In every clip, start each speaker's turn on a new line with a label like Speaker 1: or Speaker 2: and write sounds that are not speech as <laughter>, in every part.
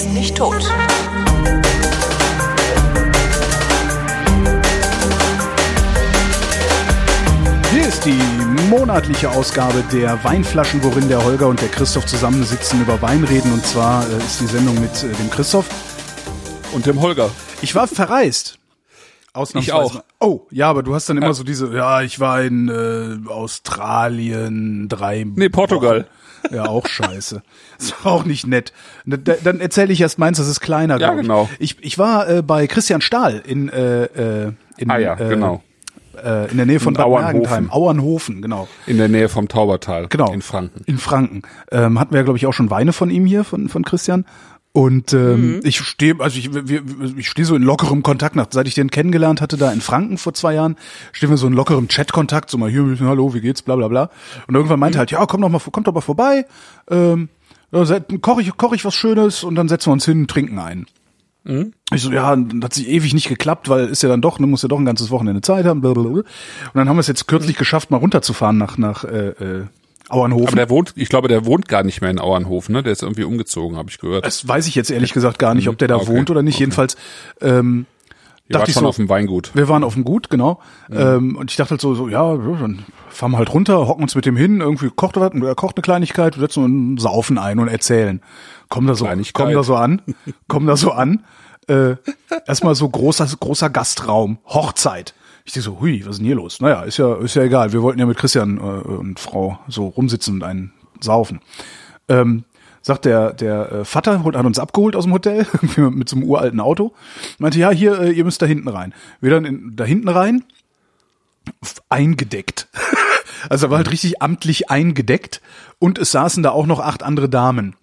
Speaker 1: ist nicht tot.
Speaker 2: Hier ist die monatliche Ausgabe der Weinflaschen, worin der Holger und der Christoph zusammensitzen, über Wein reden. Und zwar äh, ist die Sendung mit äh, dem Christoph.
Speaker 3: Und dem Holger.
Speaker 2: Ich war verreist. Ausnahmsweise.
Speaker 3: Ich auch.
Speaker 2: Oh, ja, aber du hast dann immer so diese, ja, ich war in äh, Australien, drei.
Speaker 3: Nee, Portugal.
Speaker 2: Wochen. Ja, auch scheiße. Ist auch nicht nett. Da- Dann erzähle ich erst meins, das ist kleiner.
Speaker 3: Ja, genau.
Speaker 2: Ich, ich war äh, bei Christian Stahl in, äh, äh, in,
Speaker 3: Ah ja,
Speaker 2: äh,
Speaker 3: genau.
Speaker 2: äh, in der Nähe von
Speaker 3: In
Speaker 2: Bad
Speaker 3: Auernhofen.
Speaker 2: Mergentheim. Auernhofen, genau.
Speaker 3: In der Nähe vom Taubertal.
Speaker 2: Genau.
Speaker 3: In Franken.
Speaker 2: In Franken. Ähm, hatten wir ja, glaube ich, auch schon Weine von ihm hier, von, von Christian. Und ähm,
Speaker 3: Mhm.
Speaker 2: ich stehe, also ich, ich stehe so in lockerem Kontakt nach, seit ich den kennengelernt hatte, da in Franken vor zwei Jahren, stehen wir so in lockerem Chat-Kontakt, so mal hier, hallo, wie geht's, bla bla bla. Und irgendwann meinte er halt, ja, komm doch mal, kommt doch mal vorbei, ähm, ja, se- koch ich, koch ich was Schönes und dann setzen wir uns hin und trinken ein. Ich so, ja, dann hat sich ewig nicht geklappt, weil ist ja dann doch, ne, muss ja doch ein ganzes Wochenende Zeit haben. Blablabla. Und dann haben wir es jetzt kürzlich geschafft, mal runterzufahren nach nach äh, äh, Auernhofen.
Speaker 3: Aber der wohnt, ich glaube, der wohnt gar nicht mehr in Auernhofen, ne? Der ist irgendwie umgezogen, habe ich gehört.
Speaker 2: Das weiß ich jetzt ehrlich gesagt gar nicht, ob der da
Speaker 3: Okay,
Speaker 2: wohnt oder nicht.
Speaker 3: okay.
Speaker 2: Jedenfalls ähm,
Speaker 3: Ihr
Speaker 2: dachte ich so,
Speaker 3: auf dem Weingut.
Speaker 2: wir waren auf dem Gut, genau. Ähm, und ich dachte halt so, so, ja, dann fahren wir halt runter, hocken uns mit dem hin, irgendwie kocht er was, er kocht eine Kleinigkeit, wir setzen uns Saufen ein und erzählen. Kommen da so, kommen da so an, kommen da so an. Äh, erstmal so großer, großer Gastraum, Hochzeit. Ich denke so, hui, was ist denn hier los? Naja, ist ja, ist ja egal. Wir wollten ja mit Christian äh, und Frau so rumsitzen und einen saufen. Ähm, sagt der der äh, Vater hat uns abgeholt aus dem Hotel <laughs> mit so einem uralten Auto meinte ja hier äh, ihr müsst da hinten rein wir dann in, da hinten rein eingedeckt <laughs> also er war halt richtig amtlich eingedeckt und es saßen da auch noch acht andere Damen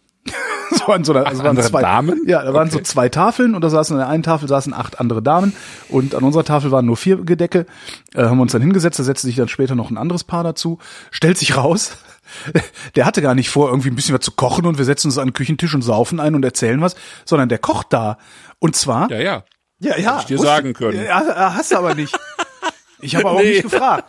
Speaker 2: <laughs> so an so einer, also waren zwei,
Speaker 3: Damen?
Speaker 2: Ja, da waren so
Speaker 3: Okay.
Speaker 2: zwei Tafeln und da saßen an der einen Tafel saßen acht andere Damen und an unserer Tafel waren nur vier Gedecke. Äh, haben wir uns dann hingesetzt, da setzte sich dann später noch ein anderes Paar dazu. Stellt sich raus, <laughs> der hatte gar nicht vor, irgendwie ein bisschen was zu kochen und wir setzen uns an den Küchentisch und saufen ein und erzählen was, sondern der kocht da. Und zwar,
Speaker 3: Ja, ja.
Speaker 2: ja, ja,
Speaker 3: ich dir sagen können.
Speaker 2: Ja, hast du aber nicht. Ich habe auch <laughs>
Speaker 3: Nee.
Speaker 2: nicht gefragt.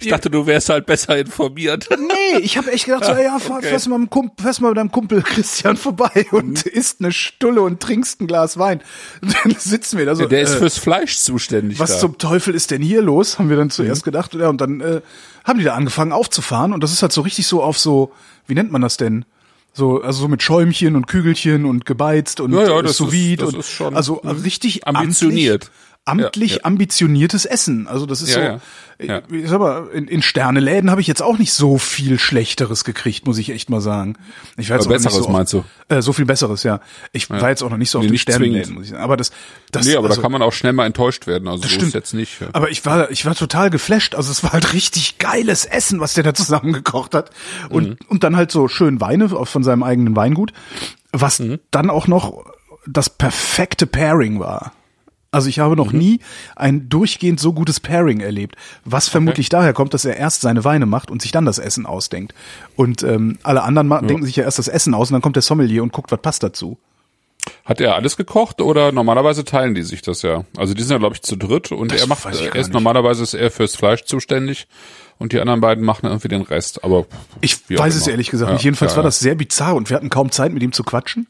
Speaker 3: Ich dachte, du wärst halt besser informiert.
Speaker 2: Nee, ich habe echt gedacht, so, <laughs> ja, fahr,
Speaker 3: okay.
Speaker 2: fährst, mal mit Kumpel, fährst mal mit deinem Kumpel Christian vorbei und
Speaker 3: Mhm.
Speaker 2: isst eine Stulle und trinkst ein Glas Wein. Und <laughs> dann sitzen wir da so.
Speaker 3: Der ist
Speaker 2: äh,
Speaker 3: fürs Fleisch zuständig.
Speaker 2: was
Speaker 3: da.
Speaker 2: zum Teufel ist denn hier los? Haben wir dann
Speaker 3: Mhm.
Speaker 2: zuerst gedacht. Ja, und dann äh, haben die da angefangen aufzufahren. Und das ist halt so richtig so auf so, wie nennt man das denn? So, also so mit Schäumchen und Kügelchen und gebeizt und
Speaker 3: Ja, ja,
Speaker 2: äh,
Speaker 3: das
Speaker 2: sous
Speaker 3: ist- das
Speaker 2: und
Speaker 3: ist schon,
Speaker 2: also
Speaker 3: mhm.
Speaker 2: richtig
Speaker 3: Ambitioniert.
Speaker 2: Amtlich, amtlich
Speaker 3: Ja, ja.
Speaker 2: ambitioniertes Essen. Also das ist
Speaker 3: Ja,
Speaker 2: so.
Speaker 3: ja.
Speaker 2: Sag mal, in, in Sterneläden habe ich jetzt auch nicht so viel Schlechteres gekriegt, muss ich echt mal sagen. Ich war jetzt
Speaker 3: Aber
Speaker 2: auch noch nicht
Speaker 3: Besseres
Speaker 2: so
Speaker 3: meinst
Speaker 2: oft, Äh, so viel Besseres, ja. Ich war jetzt auch noch nicht so auf
Speaker 3: Nee,
Speaker 2: den
Speaker 3: nicht
Speaker 2: Sternenläden,
Speaker 3: zwingend.
Speaker 2: muss ich sagen. Aber das, das
Speaker 3: Nee, aber
Speaker 2: also,
Speaker 3: da kann man auch schnell mal enttäuscht werden. Also so
Speaker 2: stimmt.
Speaker 3: ist jetzt nicht.
Speaker 2: Aber ich war, ich war total geflasht. Also es war halt richtig geiles Essen, was der da <laughs> zusammengekocht hat. Und,
Speaker 3: Mhm.
Speaker 2: und dann halt so schön Weine von seinem eigenen Weingut, was
Speaker 3: Mhm.
Speaker 2: dann auch noch das perfekte Pairing war. Also ich habe
Speaker 3: Mhm.
Speaker 2: noch nie ein durchgehend so gutes Pairing erlebt, was vermutlich daher kommt, dass er erst seine Weine macht und sich dann das Essen ausdenkt. Und ähm, alle anderen ma- denken sich ja erst das Essen aus und dann kommt der Sommelier und guckt, was passt dazu.
Speaker 3: Hat er alles gekocht oder normalerweise teilen die sich das ja? Also die sind ja glaube ich zu dritt und
Speaker 2: Das
Speaker 3: er macht
Speaker 2: ich
Speaker 3: er ist normalerweise ist er fürs Fleisch zuständig und die anderen beiden machen irgendwie den Rest. Aber
Speaker 2: Ich weiß es
Speaker 3: immer.
Speaker 2: ehrlich gesagt
Speaker 3: Ja,
Speaker 2: nicht. Jedenfalls
Speaker 3: ja,
Speaker 2: war
Speaker 3: ja.
Speaker 2: das sehr bizarr und wir hatten kaum Zeit, mit ihm zu quatschen.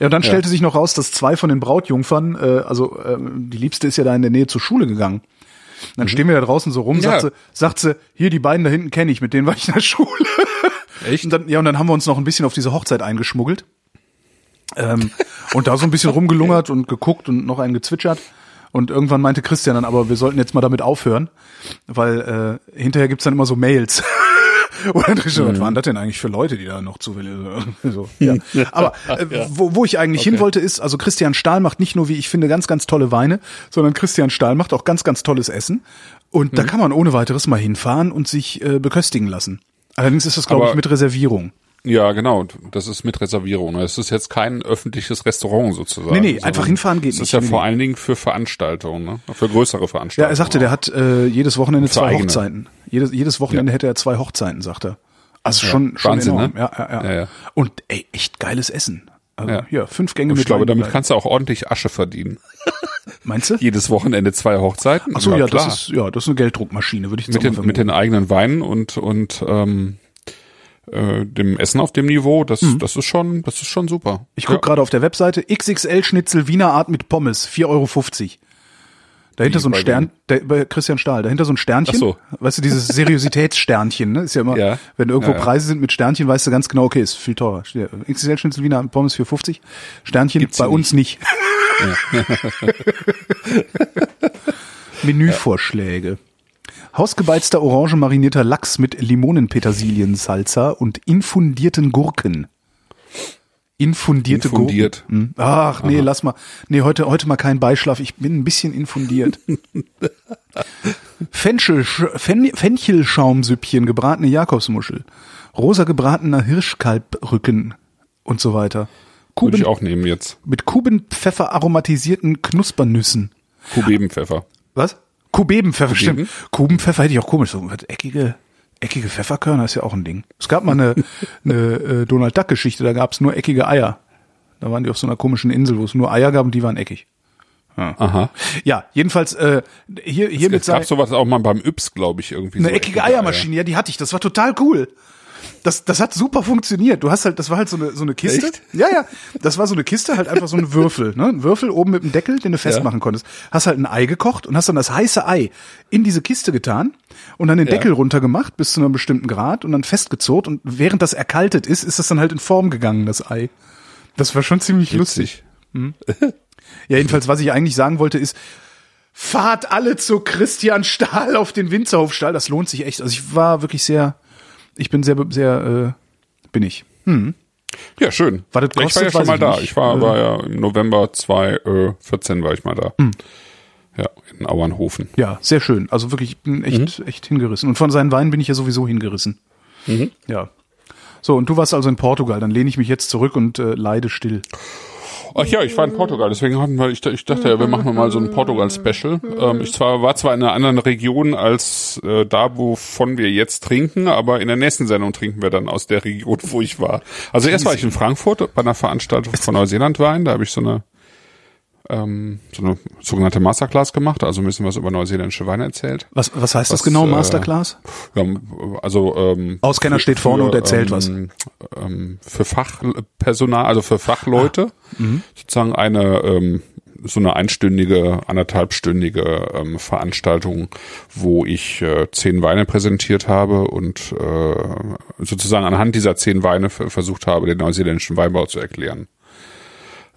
Speaker 2: Ja, und dann stellte sich noch raus, dass zwei von den Brautjungfern, äh, also ähm, die Liebste ist ja da in der Nähe zur Schule gegangen. Und dann stehen wir da draußen so rum,
Speaker 3: Mhm. Ja.
Speaker 2: sagt, sie, sagt sie, hier die beiden da hinten kenne ich, mit denen war ich in der Schule.
Speaker 3: Echt?
Speaker 2: Und dann, ja, und dann haben wir uns noch ein bisschen auf diese Hochzeit eingeschmuggelt. Ähm, und da so ein bisschen <laughs> rumgelungert und geguckt und noch einen gezwitschert. Und irgendwann meinte Christian dann, aber wir sollten jetzt mal damit aufhören, weil äh, hinterher gibt's dann immer so Mails. <laughs> Oder steht, was waren das denn eigentlich für Leute, die da noch zu <laughs> so, <laughs> ja. Aber äh, wo, wo ich eigentlich hin wollte, ist, also Christian Stahl macht nicht nur, wie ich finde, ganz, ganz tolle Weine, sondern Christian Stahl macht auch ganz, ganz tolles Essen. Und da kann man ohne weiteres mal hinfahren und sich äh, beköstigen lassen. Allerdings ist das, glaube ich, mit Reservierung.
Speaker 3: Ja, genau. Das ist mit Reservierung. Es ist jetzt kein öffentliches Restaurant sozusagen.
Speaker 2: Nee, nee, einfach hinfahren geht
Speaker 3: Es
Speaker 2: nicht.
Speaker 3: ist ja
Speaker 2: Nee,
Speaker 3: vor allen Dingen für Veranstaltungen, ne? Für größere Veranstaltungen.
Speaker 2: Ja, er sagte, der hat äh, jedes Wochenende
Speaker 3: Für
Speaker 2: zwei
Speaker 3: eigene.
Speaker 2: Hochzeiten. Jedes, jedes Wochenende hätte er zwei Hochzeiten, sagt er. Also schon, schon
Speaker 3: Wahnsinn,
Speaker 2: enorm.
Speaker 3: ne?
Speaker 2: Ja, ja, ja.
Speaker 3: Ja, ja.
Speaker 2: Und ey, echt geiles Essen. Also
Speaker 3: Ja.
Speaker 2: hier, fünf Gänge
Speaker 3: Und
Speaker 2: mit
Speaker 3: ich glaube, damit kannst du auch ordentlich Asche verdienen. <laughs>
Speaker 2: Meinst du?
Speaker 3: Jedes Wochenende zwei Hochzeiten.
Speaker 2: Ach so, ja,
Speaker 3: klar.
Speaker 2: das ist ja, das ist eine Gelddruckmaschine, würde ich jetzt
Speaker 3: mit den, mit den eigenen Weinen und und ähm, äh, dem Essen auf dem Niveau, das, das ist schon, das ist schon super.
Speaker 2: Mhm. Ich guck gerade auf der Webseite, XXL-Schnitzel Wiener Art mit Pommes, 4,50 Euro. Dahinter
Speaker 3: Wie,
Speaker 2: so ein Stern, der, bei Christian Stahl, dahinter so ein Sternchen.
Speaker 3: Ach so.
Speaker 2: Weißt du, dieses Seriositätssternchen, ne? Ist ja immer,
Speaker 3: Ja.
Speaker 2: wenn irgendwo
Speaker 3: Ja, ja.
Speaker 2: Preise sind mit Sternchen, weißt du ganz genau, okay, ist viel teurer. Steht da, XXL-Schnitzel Wiener Pommes, 4,50. Sternchen
Speaker 3: Gibt's
Speaker 2: bei uns nicht. <laughs> Menüvorschläge. Hausgebeizter orange marinierter Lachs mit Limonenpetersilien-Salsa und infundierten Gurken. Infundierte
Speaker 3: Infundiert.
Speaker 2: Gurken. Hm. Ach, nee, lass mal. Nee, heute, heute mal kein Beischlaf. Ich bin ein bisschen infundiert. <laughs> Fenchel, Fen, Fenchelschaumsüppchen, gebratene Jakobsmuschel, rosa gebratener Hirschkalbrücken und so weiter.
Speaker 3: Würde
Speaker 2: Kuben,
Speaker 3: ich auch nehmen jetzt.
Speaker 2: mit Kubenpfeffer aromatisierten Knuspernüssen.
Speaker 3: Kubebenpfeffer.
Speaker 2: Was? Kubebenpfeffer,
Speaker 3: Kubeben?
Speaker 2: stimmt. Kubenpfeffer hätte ich auch komisch. So eckige, eckige Pfefferkörner ist ja auch ein Ding. Es gab mal eine, <laughs> eine äh, Donald Duck Geschichte, da gab es nur eckige Eier. Da waren die auf so einer komischen Insel, wo es nur Eier gab und die waren eckig.
Speaker 3: Aha.
Speaker 2: Ja, jedenfalls äh, hier hiermit
Speaker 3: Es gab
Speaker 2: sei
Speaker 3: sowas auch mal beim Yps, glaube ich, irgendwie.
Speaker 2: eine
Speaker 3: so
Speaker 2: eckige Eiermaschine. Ja, die hatte ich. Das war total cool. Das, das hat super funktioniert. Du hast halt, das war halt so eine, so eine Kiste.
Speaker 3: Echt?
Speaker 2: Ja, ja. Das war so eine Kiste, halt einfach so ein Würfel, ne? Ein Würfel oben mit dem Deckel, den du festmachen konntest. Hast halt ein Ei gekocht und hast dann das heiße Ei in diese Kiste getan und dann den
Speaker 3: Ja.
Speaker 2: Deckel runtergemacht bis zu einem bestimmten Grad und dann festgezurrt und während das erkaltet ist, ist das dann halt in Form gegangen, das Ei. Das war schon ziemlich lustig.
Speaker 3: Witzig. <laughs>
Speaker 2: Ja, jedenfalls, was ich eigentlich sagen wollte, ist, fahrt alle zu Christian Stahl auf den Winzerhofstall. Das lohnt sich echt. Also ich war wirklich sehr, ich bin sehr, sehr, äh, bin ich.
Speaker 3: Ja, schön.
Speaker 2: Was das
Speaker 3: ja, ich war
Speaker 2: kostet,
Speaker 3: ja schon mal da.
Speaker 2: nicht.
Speaker 3: Ich war, war ja im November 2014 war ich mal da.
Speaker 2: Hm.
Speaker 3: Ja, in Auernhofen.
Speaker 2: Ja, sehr schön. Also wirklich, ich bin echt, echt hingerissen. Und von seinen Weinen bin ich ja sowieso hingerissen. Ja. So, und du warst also in Portugal. Dann lehne ich mich jetzt zurück und äh, leide still.
Speaker 3: Ach ja, ich war in Portugal, deswegen hatten wir, ich, ich dachte ja, wir machen mal so ein Portugal-Special. Ähm, ich zwar, war zwar in einer anderen Region als äh, da, wovon wir jetzt trinken, aber in der nächsten Sendung trinken wir dann aus der Region, wo ich war. Also erst war ich in Frankfurt bei einer Veranstaltung von Neuseeland Wein, da habe ich so eine ähm, so eine sogenannte Masterclass gemacht, also ein bisschen was über neuseeländische Weine erzählt.
Speaker 2: Was, was heißt das
Speaker 3: Was,
Speaker 2: genau,
Speaker 3: äh,
Speaker 2: Masterclass?
Speaker 3: Ja, also ähm,
Speaker 2: Auskenner steht vorne und erzählt
Speaker 3: ähm,
Speaker 2: was.
Speaker 3: Ähm, für Fachpersonal, also für Fachleute,
Speaker 2: Ah, mhm.
Speaker 3: sozusagen eine ähm, so eine einstündige, anderthalbstündige ähm, Veranstaltung, wo ich äh, zehn Weine präsentiert habe und äh, sozusagen anhand dieser zehn Weine versucht habe, den neuseeländischen Weinbau zu erklären.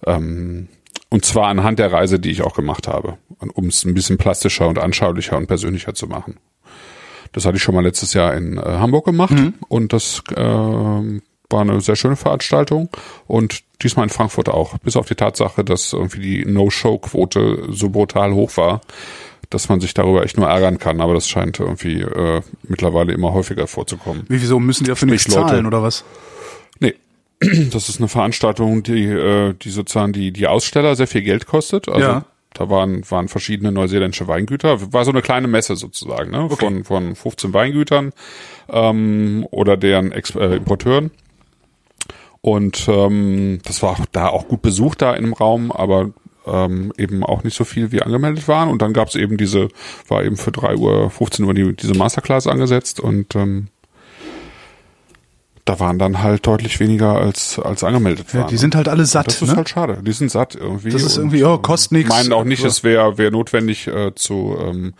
Speaker 3: Ähm, und zwar anhand der Reise, die ich auch gemacht habe, um es ein bisschen plastischer und anschaulicher und persönlicher zu machen. Das hatte ich schon mal letztes Jahr in äh, Hamburg gemacht und das äh, war eine sehr schöne Veranstaltung und diesmal in Frankfurt auch. Bis auf die Tatsache, dass irgendwie die No-Show-Quote so brutal hoch war, dass man sich darüber echt nur ärgern kann. Aber das scheint irgendwie äh, mittlerweile immer häufiger vorzukommen.
Speaker 2: Wie, wieso müssen die dafür nichts
Speaker 3: Sprich, Leute.
Speaker 2: zahlen oder was? <clears throat>
Speaker 3: Das ist eine Veranstaltung, die, äh, die sozusagen die, die Aussteller sehr viel Geld kostet. Also
Speaker 2: Ja.
Speaker 3: da waren, waren verschiedene neuseeländische Weingüter. War so eine kleine Messe sozusagen, ne? Von, von 15 Weingütern ähm, oder deren Ex äh, Importeuren. Und ähm, das war da auch gut besucht da im Raum, aber ähm, eben auch nicht so viel wie angemeldet waren. Und dann gab es eben diese, war eben für 3 Uhr, 15 Uhr die, diese Masterclass angesetzt und ähm, da waren dann halt deutlich weniger als, als angemeldet
Speaker 2: Ja,
Speaker 3: waren.
Speaker 2: die sind halt alle satt,
Speaker 3: das ist
Speaker 2: ne?
Speaker 3: halt schade. Die sind satt irgendwie.
Speaker 2: Das ist
Speaker 3: und,
Speaker 2: irgendwie, oh, kostet nix.
Speaker 3: Meinen auch nicht, es wäre wär notwendig äh, zu, ähm,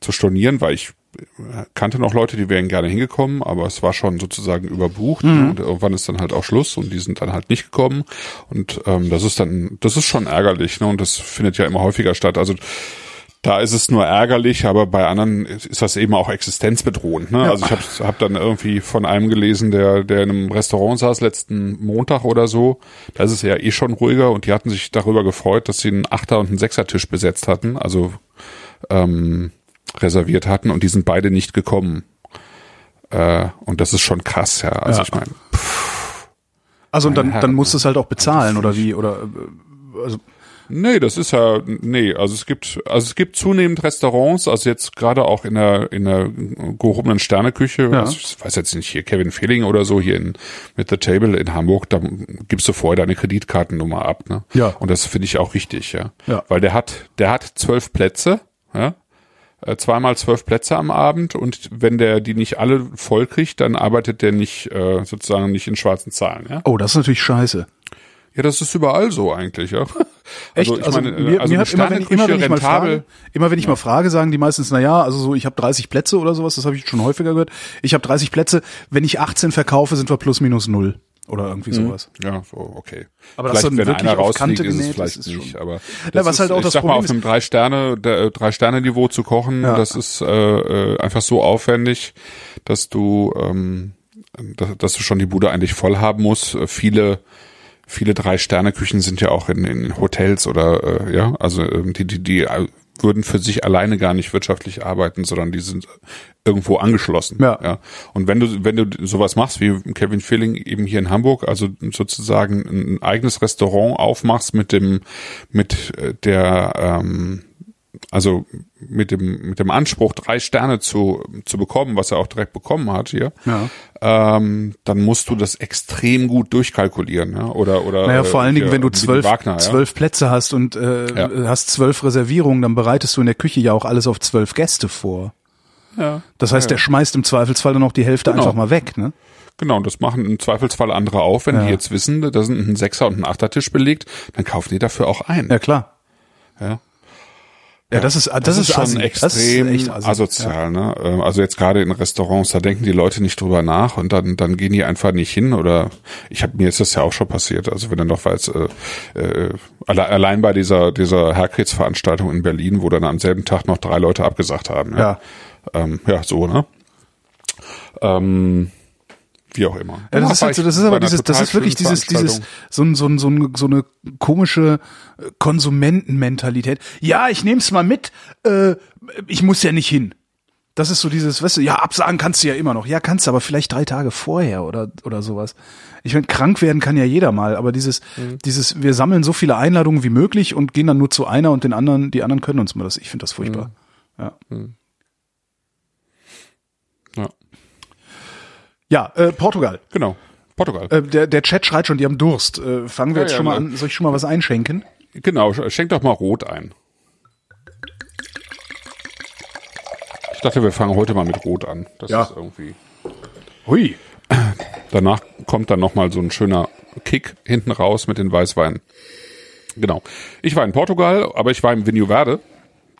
Speaker 3: zu stornieren, weil ich äh, kannte noch Leute, die wären gerne hingekommen, aber es war schon sozusagen überbucht
Speaker 2: Mhm.
Speaker 3: ne? und irgendwann ist dann halt auch Schluss und die sind dann halt nicht gekommen und ähm, das ist dann, das ist schon ärgerlich ne? und das findet ja immer häufiger statt. Also da ist es nur ärgerlich, aber bei anderen ist das eben auch existenzbedrohend. Ne? Also ich habe hab dann irgendwie von einem gelesen, der, der in einem Restaurant saß letzten Montag oder so. Da ist es ja eh schon ruhiger und die hatten sich darüber gefreut, dass sie einen Achter- und einen Sechser-Tisch besetzt hatten, also ähm, reserviert hatten und die sind beide nicht gekommen. Äh, und das ist schon krass, ja. Also
Speaker 2: Ja.
Speaker 3: ich meine,
Speaker 2: Also und dann, dann musst du es halt auch bezahlen oder wie? Oder äh, also
Speaker 3: Nee, das ist ja, nee, also es gibt, also es gibt zunehmend Restaurants, also jetzt gerade auch in der, in der gehobenen Sterneküche,
Speaker 2: Ja.
Speaker 3: also ich weiß jetzt nicht, hier Kevin Fehling oder so, hier in, mit The Table in Hamburg, da gibst du vorher deine Kreditkartennummer ab, ne?
Speaker 2: Ja.
Speaker 3: Und das finde ich auch richtig, ja.
Speaker 2: Ja.
Speaker 3: Weil der hat, der hat zwölf Plätze, ja. äh, zweimal zwölf Plätze am Abend und wenn der die nicht alle voll kriegt, dann arbeitet der nicht äh, sozusagen nicht in schwarzen Zahlen. Ja?
Speaker 2: Oh, das ist natürlich scheiße.
Speaker 3: Ja, das ist überall so eigentlich, ja. <laughs>
Speaker 2: Echt? Also, ich also, meine, mir, also mir hat immer, wenn ich, immer, wenn ich mal frage, immer wenn ich ja. mal frage, sagen die meistens, na ja, also so, ich habe 30 Plätze oder sowas, das habe ich schon häufiger gehört. Ich habe 30 Plätze, wenn ich 18 verkaufe, sind wir plus minus null. Oder irgendwie hm. sowas.
Speaker 3: Ja, so, okay.
Speaker 2: Aber vielleicht, das wenn einer rausfliegt, ist es
Speaker 3: vielleicht ist nicht. Aber
Speaker 2: ja, was ist, halt auch
Speaker 3: ich
Speaker 2: das
Speaker 3: sag
Speaker 2: Problem
Speaker 3: mal, auf einem drei Sterne, drei Sterne Niveau zu kochen, ja. das ist äh, äh, einfach so aufwendig, dass du, ähm, dass, dass du schon die Bude eigentlich voll haben musst. Viele viele Drei-Sterne-Küchen sind ja auch in, in Hotels oder äh, ja, also ähm, die, die, die würden für sich alleine gar nicht wirtschaftlich arbeiten, sondern die sind irgendwo angeschlossen.
Speaker 2: Ja.
Speaker 3: ja. Und wenn du, wenn du sowas machst wie Kevin Feeling eben hier in Hamburg, also sozusagen ein eigenes Restaurant aufmachst mit dem, mit äh, der, ähm, also mit dem, mit dem Anspruch, drei Sterne zu, zu bekommen, was er auch direkt bekommen hat hier,
Speaker 2: ja.
Speaker 3: ähm, dann musst du das extrem gut durchkalkulieren. Ja? Oder, oder,
Speaker 2: naja, vor allen Dingen, wenn du zwölf, Wagner, zwölf ja? Plätze hast und äh, ja. hast zwölf Reservierungen, dann bereitest du in der Küche ja auch alles auf zwölf Gäste vor.
Speaker 3: Ja.
Speaker 2: Das heißt, der schmeißt im Zweifelsfall dann auch die Hälfte genau. einfach mal weg, ne?
Speaker 3: Genau, und das machen im Zweifelsfall andere auch, wenn die jetzt wissen, da sind ein Sechser und ein Achtertisch belegt, dann kaufen die dafür auch ein.
Speaker 2: Ja, klar.
Speaker 3: Ja.
Speaker 2: Ja, das ist das,
Speaker 3: das
Speaker 2: ist
Speaker 3: schon assi. extrem ist asozial. Ja. Ne? Ähm, also jetzt gerade in Restaurants, da denken die Leute nicht drüber nach und dann dann gehen die einfach nicht hin. Oder ich habe mir ist das ja auch schon passiert. Also wenn dann noch weiß äh, äh, allein bei dieser dieser Herkritzveranstaltung in Berlin, wo dann am selben Tag noch drei Leute abgesagt haben.
Speaker 2: Ja,
Speaker 3: ja, ähm, ja so ne. Ähm, wie auch immer.
Speaker 2: Ja, das ist halt so, das ist aber dieses, das ist wirklich dieses, dieses, so, ein, so, ein, so, ein, so eine komische äh, Konsumentenmentalität. Ja, ich nehm's mal mit, äh, ich muss ja nicht hin. Das ist so dieses, weißt du, ja, absagen kannst du ja immer noch. Ja, kannst du, aber vielleicht drei Tage vorher oder, oder sowas. Ich meine, krank werden kann ja jeder mal, aber dieses, mhm. dieses, wir sammeln so viele Einladungen wie möglich und gehen dann nur zu einer und den anderen, die anderen können uns mal das. Ich finde das furchtbar. Mhm. Ja. Mhm. Ja, äh, Portugal.
Speaker 3: Genau. Portugal.
Speaker 2: Äh, der, der Chat schreit schon, die haben Durst. Äh, fangen wir ja, jetzt ja, schon mal ne. an. Soll ich schon mal was einschenken?
Speaker 3: Genau, schenk doch mal Rot ein. Ich dachte, wir fangen heute mal mit Rot an. Das ja. ist irgendwie.
Speaker 2: Hui.
Speaker 3: Danach kommt dann nochmal so ein schöner Kick hinten raus mit den Weißweinen. Genau. Ich war in Portugal, aber ich war im Vinho Verde.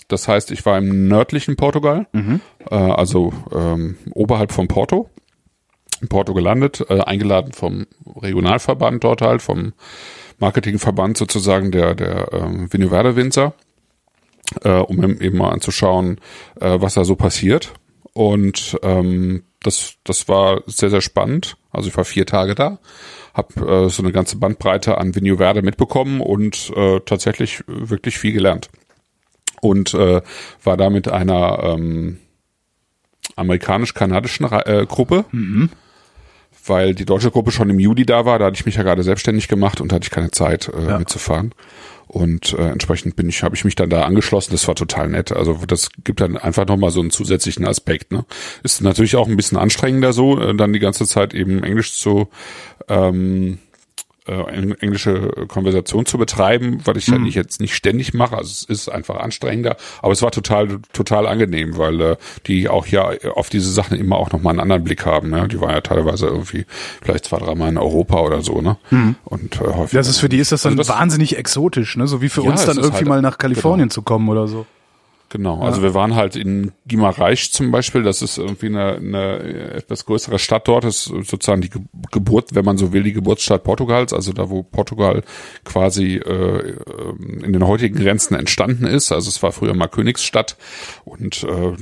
Speaker 3: Das heißt, ich war im nördlichen Portugal,
Speaker 2: mhm.
Speaker 3: äh, also ähm, oberhalb von Porto in Porto gelandet, äh, eingeladen vom Regionalverband dort halt, vom Marketingverband sozusagen der, der ähm, Vinho Verde Winzer, äh, um eben mal anzuschauen, äh, was da so passiert. Und ähm, das, das war sehr, sehr spannend. Also ich war vier Tage da, habe äh, so eine ganze Bandbreite an Vinho Verde mitbekommen und äh, tatsächlich wirklich viel gelernt. Und äh, war da mit einer ähm, amerikanisch-kanadischen äh, Gruppe.
Speaker 2: Mhm
Speaker 3: weil die deutsche Gruppe schon im Juli da war. Da hatte ich mich ja gerade selbstständig gemacht und hatte ich keine Zeit äh, ja. mitzufahren. Und äh, entsprechend bin ich, habe ich mich dann da angeschlossen. Das war total nett. Also das gibt dann einfach nochmal so einen zusätzlichen Aspekt. Ne? Ist natürlich auch ein bisschen anstrengender so, äh, dann die ganze Zeit eben Englisch zu ähm, äh, englische Konversation zu betreiben, weil ich mhm. ja nicht jetzt nicht ständig mache. Also es ist einfach anstrengender, aber es war total total angenehm, weil äh, die auch ja auf diese Sachen immer auch nochmal einen anderen Blick haben. Ne? Die waren ja teilweise irgendwie vielleicht zwei, dreimal in Europa oder so, ne?
Speaker 2: Mhm.
Speaker 3: Und äh, häufig.
Speaker 2: Das ist für die ist das dann also das, wahnsinnig exotisch, ne? So wie für ja, uns dann irgendwie halt, mal nach Kalifornien genau. zu kommen oder so.
Speaker 3: Genau, also ja. wir waren halt in Gimareich zum Beispiel, das ist irgendwie eine, eine etwas größere Stadt dort, das ist sozusagen die Geburt, wenn man so will, die Geburtsstadt Portugals, also da, wo Portugal quasi äh, in den heutigen Grenzen entstanden ist. Also es war früher mal Königsstadt. Und äh,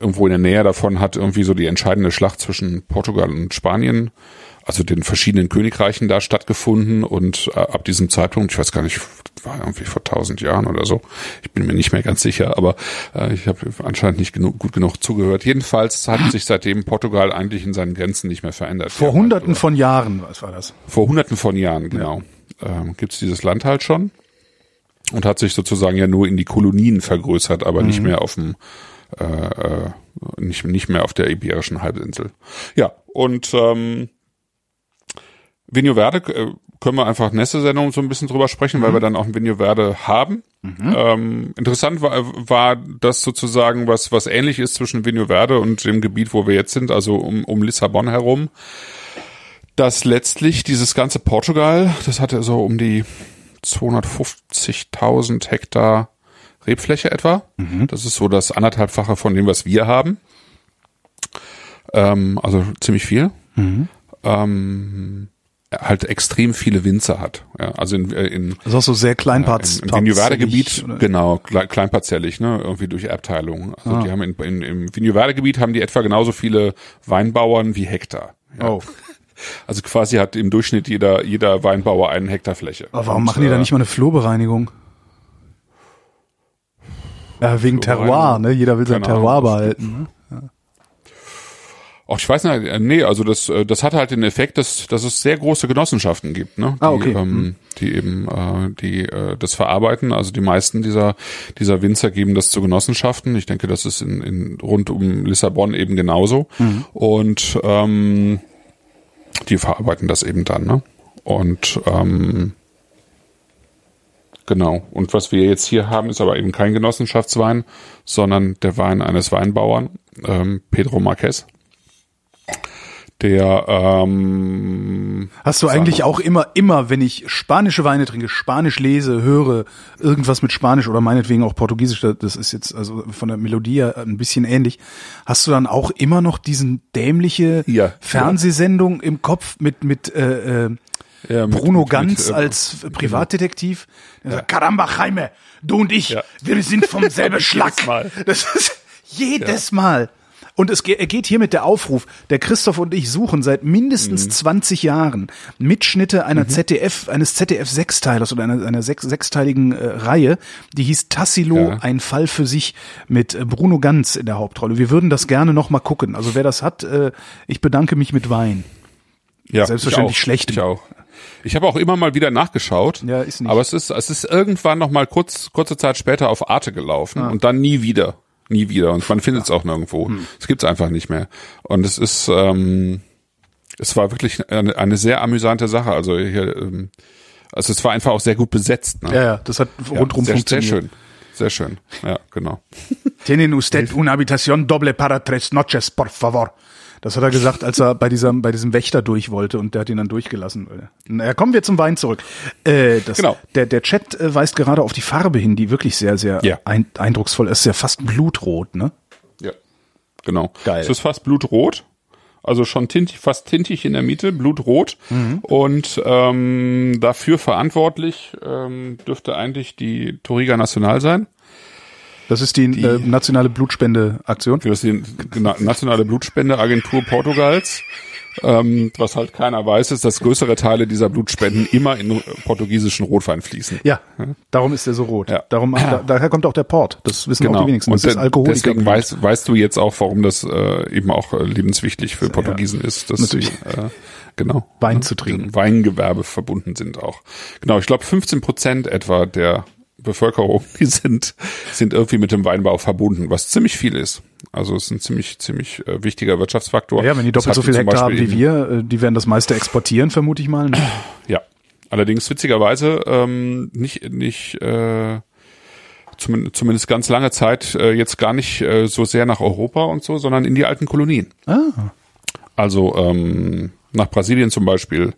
Speaker 3: irgendwo in der Nähe davon hat irgendwie so die entscheidende Schlacht zwischen Portugal und Spanien also den verschiedenen Königreichen da stattgefunden und äh, ab diesem Zeitpunkt, ich weiß gar nicht, war irgendwie vor tausend Jahren oder so, ich bin mir nicht mehr ganz sicher, aber äh, ich habe anscheinend nicht genug, gut genug zugehört. Jedenfalls hat sich seitdem Portugal eigentlich in seinen Grenzen nicht mehr verändert.
Speaker 2: Vor hunderten oder, von Jahren, was war das?
Speaker 3: Vor hunderten von Jahren, genau. Ja. Ähm, Gibt es dieses Land halt schon und hat sich sozusagen ja nur in die Kolonien vergrößert, aber mhm. nicht mehr auf dem äh, äh, nicht, nicht mehr auf der Iberischen Halbinsel. Ja, und ähm, Vinho Verde äh, können wir einfach nächste Sendung so ein bisschen drüber sprechen, mhm. weil wir dann auch ein Vinho Verde haben. Ähm, interessant war, war das sozusagen was, was ähnlich ist zwischen Vinho Verde und dem Gebiet, wo wir jetzt sind, also um, um Lissabon herum, dass letztlich dieses ganze Portugal, das hatte so um die 250.000 Hektar Rebfläche etwa. Das ist so das anderthalbfache von dem, was wir haben. Ähm, also ziemlich viel. Ähm, halt extrem viele Winzer hat. Ja, also in, äh, in
Speaker 2: Das ist auch so sehr kleinparts.
Speaker 3: im, im Vineyard-Gebiet,
Speaker 2: oder?
Speaker 3: genau, kle- kleinparzellig, ne, irgendwie durch Erbteilung. Also
Speaker 2: Ah.
Speaker 3: die haben in, in, im Vineyard-Gebiet haben die etwa genauso viele Weinbauern wie Hektar. Ja.
Speaker 2: Oh. <laughs>
Speaker 3: Also quasi hat im Durchschnitt jeder, jeder Weinbauer einen Hektar Fläche.
Speaker 2: Aber warum
Speaker 3: Und,
Speaker 2: machen die da
Speaker 3: äh,
Speaker 2: nicht mal eine Flurbereinigung? Ja, wegen Terroir, ne? Jeder will sein
Speaker 3: Keine
Speaker 2: Terroir behalten. Ne?
Speaker 3: Ach, ich weiß nicht, äh, nee, also das, äh, das hat halt den Effekt, dass, dass es sehr große Genossenschaften gibt, ne? Die,
Speaker 2: Ah, okay.
Speaker 3: ähm, die eben, äh, die äh, das verarbeiten. Also die meisten dieser, dieser Winzer geben das zu Genossenschaften. Ich denke, das ist in, in rund um Lissabon eben genauso. Und ähm, die verarbeiten das eben dann, ne? Und ähm, Genau. Und was wir jetzt hier haben, ist aber eben kein Genossenschaftswein, sondern der Wein eines Weinbauern, ähm, Pedro Marquez. Der ähm,
Speaker 2: Hast du eigentlich auch immer, immer, wenn ich spanische Weine trinke, Spanisch lese, höre, irgendwas mit Spanisch oder meinetwegen auch Portugiesisch, das ist jetzt also von der Melodie her ein bisschen ähnlich, hast du dann auch immer noch diesen dämliche
Speaker 3: Ja.
Speaker 2: Fernsehsendung im Kopf mit, mit, äh, äh,
Speaker 3: ja, mit-
Speaker 2: Bruno
Speaker 3: mit-
Speaker 2: Ganz
Speaker 3: mit, äh,
Speaker 2: als Privatdetektiv. Der sagt, Caramba, Jaime, du und ich,
Speaker 3: Ja.
Speaker 2: wir sind vom selben <laughs> Schlag.
Speaker 3: Mal.
Speaker 2: Das ist jedes Mal. Und es ge- er geht hier mit der Aufruf, der Christoph und ich suchen seit mindestens
Speaker 3: Mhm.
Speaker 2: 20 Jahren Mitschnitte einer ZDF, eines ZDF-Sechsteilers oder einer, einer sechs, sechsteiligen äh, Reihe, die hieß Tassilo,
Speaker 3: Ja.
Speaker 2: ein Fall für sich mit äh, Bruno Ganz in der Hauptrolle. Wir würden das gerne noch mal gucken. Also wer das hat, äh, ich bedanke mich mit Wein.
Speaker 3: ja,
Speaker 2: selbstverständlich schlecht.
Speaker 3: Ich auch. Ich habe auch immer mal wieder nachgeschaut.
Speaker 2: Ja, ist nicht.
Speaker 3: Aber es ist, es ist irgendwann noch mal kurz, kurze Zeit später auf Arte gelaufen
Speaker 2: Ah.
Speaker 3: und dann nie wieder. Nie wieder. Und man findet es auch nirgendwo.
Speaker 2: Hm.
Speaker 3: Es gibt's einfach nicht mehr. Und es ist, ähm, es war wirklich eine, eine sehr amüsante Sache. Also hier, ähm, also es war einfach auch sehr gut besetzt. Ne?
Speaker 2: Ja, ja, das hat
Speaker 3: Ja,
Speaker 2: rundrum
Speaker 3: sehr,
Speaker 2: funktioniert.
Speaker 3: Sehr schön. Sehr schön. Ja, genau.
Speaker 2: Tienen usted <laughs> una habitación doble para tres noches, por favor. Das hat er gesagt, als er bei diesem, bei diesem Wächter durch wollte und der hat ihn dann durchgelassen. Na, kommen wir zum Wein zurück. Äh, das,
Speaker 3: Genau.
Speaker 2: Der, der Chat äh, weist gerade auf die Farbe hin, die wirklich sehr, sehr
Speaker 3: Ja.
Speaker 2: ein, eindrucksvoll ist. Ja fast blutrot, ne?
Speaker 3: Ja, genau.
Speaker 2: Geil.
Speaker 3: Es ist fast blutrot. Also schon tintig, fast tintig in der Mitte, blutrot.
Speaker 2: Mhm.
Speaker 3: Und ähm, dafür verantwortlich ähm, dürfte eigentlich die Toriga Nacional sein.
Speaker 2: Das ist die, äh, nationale Blutspendeaktion.
Speaker 3: Das die Na- nationale Blutspendeagentur Portugals. Ähm, was halt keiner weiß, ist, dass größere Teile dieser Blutspenden immer in portugiesischen Rotwein fließen.
Speaker 2: Ja, darum ist er so rot.
Speaker 3: Ja.
Speaker 2: Darum, da, daher kommt auch der Port. Das wissen auch die wenigsten. Das
Speaker 3: Und
Speaker 2: ist Alkoholiker.
Speaker 3: deswegen weißt, weißt du jetzt auch, warum das äh, eben auch äh, lebenswichtig für Portugiesen ist, dass
Speaker 2: Natürlich.
Speaker 3: sie äh, genau
Speaker 2: Wein zu trinken.
Speaker 3: Weingewerbe verbunden sind auch. Genau, ich glaube 15 Prozent etwa der Bevölkerung, die sind sind irgendwie mit dem Weinbau verbunden, was ziemlich viel ist. Also es ist ein ziemlich ziemlich äh, wichtiger Wirtschaftsfaktor.
Speaker 2: ja, wenn die doppelt so viel Hektar haben wie wir, äh, die werden das meiste exportieren, vermute ich mal. Ne?
Speaker 3: Ja, allerdings witzigerweise ähm, nicht nicht äh, zumindest, zumindest ganz lange Zeit äh, jetzt gar nicht äh, so sehr nach Europa und so, sondern in die alten Kolonien.
Speaker 2: Ah,
Speaker 3: Also ähm, nach Brasilien zum Beispiel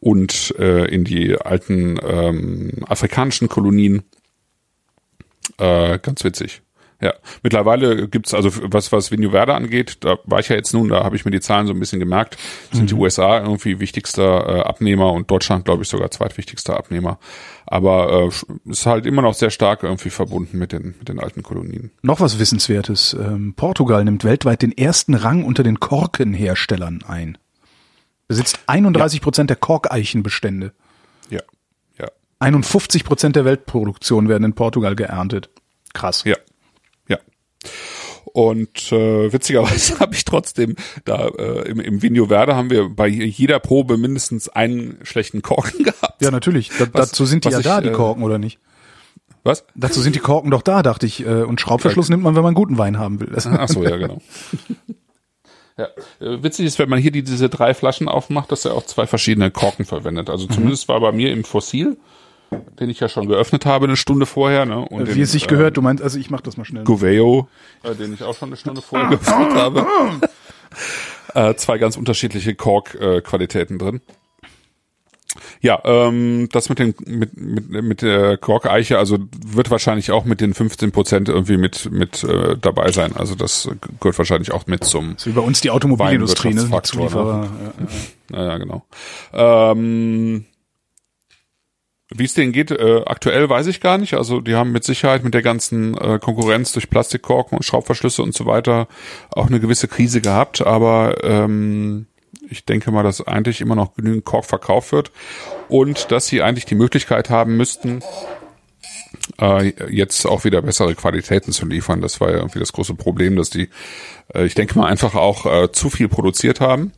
Speaker 3: und äh, in die alten ähm, afrikanischen Kolonien. Äh, ganz witzig. Ja, mittlerweile gibt's also was was Vinho Verde angeht, da war ich ja jetzt nun, da habe ich mir die Zahlen so ein bisschen gemerkt, sind die USA irgendwie wichtigster äh, Abnehmer und Deutschland glaube ich sogar zweitwichtigster Abnehmer. Aber äh, ist halt immer noch sehr stark irgendwie verbunden mit den mit den alten Kolonien.
Speaker 2: Noch was Wissenswertes. Ähm, Portugal nimmt weltweit den ersten Rang unter den Korkenherstellern ein. Besitzt 31 Prozent der Korkeichenbestände.
Speaker 3: Ja, ja,
Speaker 2: 51 Prozent der Weltproduktion werden in Portugal geerntet. Krass.
Speaker 3: Ja. Ja. Und äh, witzigerweise <laughs> habe ich trotzdem da äh, im, im Vinho Verde haben wir bei jeder Probe mindestens einen schlechten Korken <laughs> gehabt.
Speaker 2: Ja, natürlich. Da,
Speaker 3: Was-
Speaker 2: dazu sind die ja
Speaker 3: ich,
Speaker 2: da, die
Speaker 3: äh,
Speaker 2: Korken, oder nicht?
Speaker 3: Was?
Speaker 2: Dazu sind die Korken doch da, dachte ich. Äh, Und Schraubverschluss nimmt man, wenn man guten Wein haben will. <laughs>
Speaker 3: Ach so, ja, genau. Ja, äh, witzig ist, wenn man hier die, diese drei Flaschen aufmacht, dass er auch zwei verschiedene Korken verwendet. Also zumindest war bei mir im Fossil den ich ja schon geöffnet habe eine Stunde vorher. Ne? Und
Speaker 2: Wie
Speaker 3: den,
Speaker 2: es sich gehört, du meinst, also ich mach das mal schnell.
Speaker 3: Gouveio, äh, den ich auch schon eine Stunde vorher geöffnet habe. <laughs> Äh, zwei ganz unterschiedliche Kork-Qualitäten drin. Ja, ähm, das mit den mit mit mit der Korkeiche, also wird wahrscheinlich auch mit den 15 Prozent irgendwie mit mit äh, dabei sein. Also das gehört wahrscheinlich auch mit zum.
Speaker 2: Ist wie bei uns die Automobilindustrie, ne? Zulieferer.
Speaker 3: ne?
Speaker 2: Ja, ja.
Speaker 3: Naja, genau. Ähm, wie es denen geht, äh, aktuell weiß ich gar nicht. Also die haben mit Sicherheit mit der ganzen äh, Konkurrenz durch Plastikkorken und Schraubverschlüsse und so weiter auch eine gewisse Krise gehabt. Aber ähm, ich denke mal, dass eigentlich immer noch genügend Kork verkauft wird und dass sie eigentlich die Möglichkeit haben müssten, äh, jetzt auch wieder bessere Qualitäten zu liefern. Das war ja irgendwie das große Problem, dass die, äh, ich denke mal, einfach auch äh, zu viel produziert haben.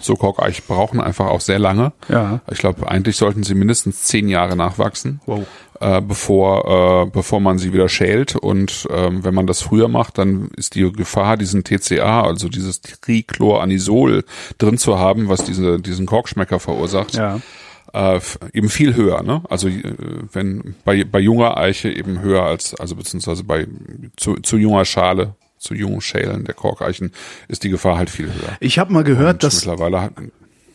Speaker 3: So Korkeich brauchen einfach auch sehr lange.
Speaker 2: Ja.
Speaker 3: Ich glaube, eigentlich sollten sie mindestens zehn Jahre nachwachsen,
Speaker 2: Wow.
Speaker 3: äh, bevor, äh, bevor man sie wieder schält. Und ähm, wenn man das früher macht, dann ist die Gefahr, diesen TCA, also dieses Trichloranisol drin zu haben, was diese, diesen Korkschmecker verursacht,
Speaker 2: Ja.
Speaker 3: äh, eben viel höher. Ne? Also äh, wenn bei, bei junger Eiche eben höher als, also beziehungsweise bei zu, zu junger Schale, zu jungen Schälen der Korkeichen ist die Gefahr halt viel höher.
Speaker 2: Ich habe mal gehört,
Speaker 3: Und
Speaker 2: dass
Speaker 3: mittlerweile hat,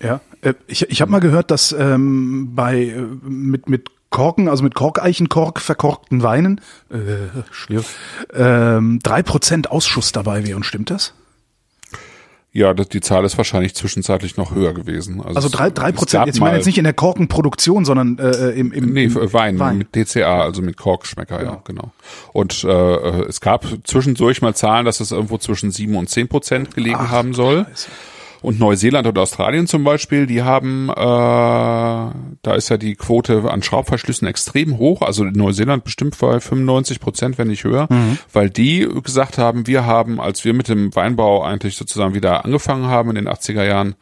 Speaker 2: Ja, äh, ich, ich habe mal gehört, dass ähm, bei äh, mit mit Korken, also mit Korkeichenkork verkorkten Weinen, äh, ähm, drei Prozent Ausschuss dabei wären. Stimmt das?
Speaker 3: Ja, das, die Zahl ist wahrscheinlich zwischenzeitlich noch höher gewesen.
Speaker 2: Also
Speaker 3: es-
Speaker 2: drei drei Prozent. Jetzt ich meine jetzt nicht in der Korkenproduktion, sondern äh, im, im,
Speaker 3: Nee,
Speaker 2: im
Speaker 3: für Wein,
Speaker 2: Wein.
Speaker 3: mit DCA, also mit Korkschmecker, ja, genau. Und äh, es gab zwischendurch mal Zahlen, dass es irgendwo zwischen sieben und zehn Prozent gelegen haben soll. Und Neuseeland und Australien zum Beispiel, die haben, äh, da ist ja die Quote an Schraubverschlüssen extrem hoch. Also in Neuseeland bestimmt bei 95 Prozent, wenn nicht höher, weil die gesagt haben, wir haben, als wir mit dem Weinbau eigentlich sozusagen wieder angefangen haben in den 80er Jahren,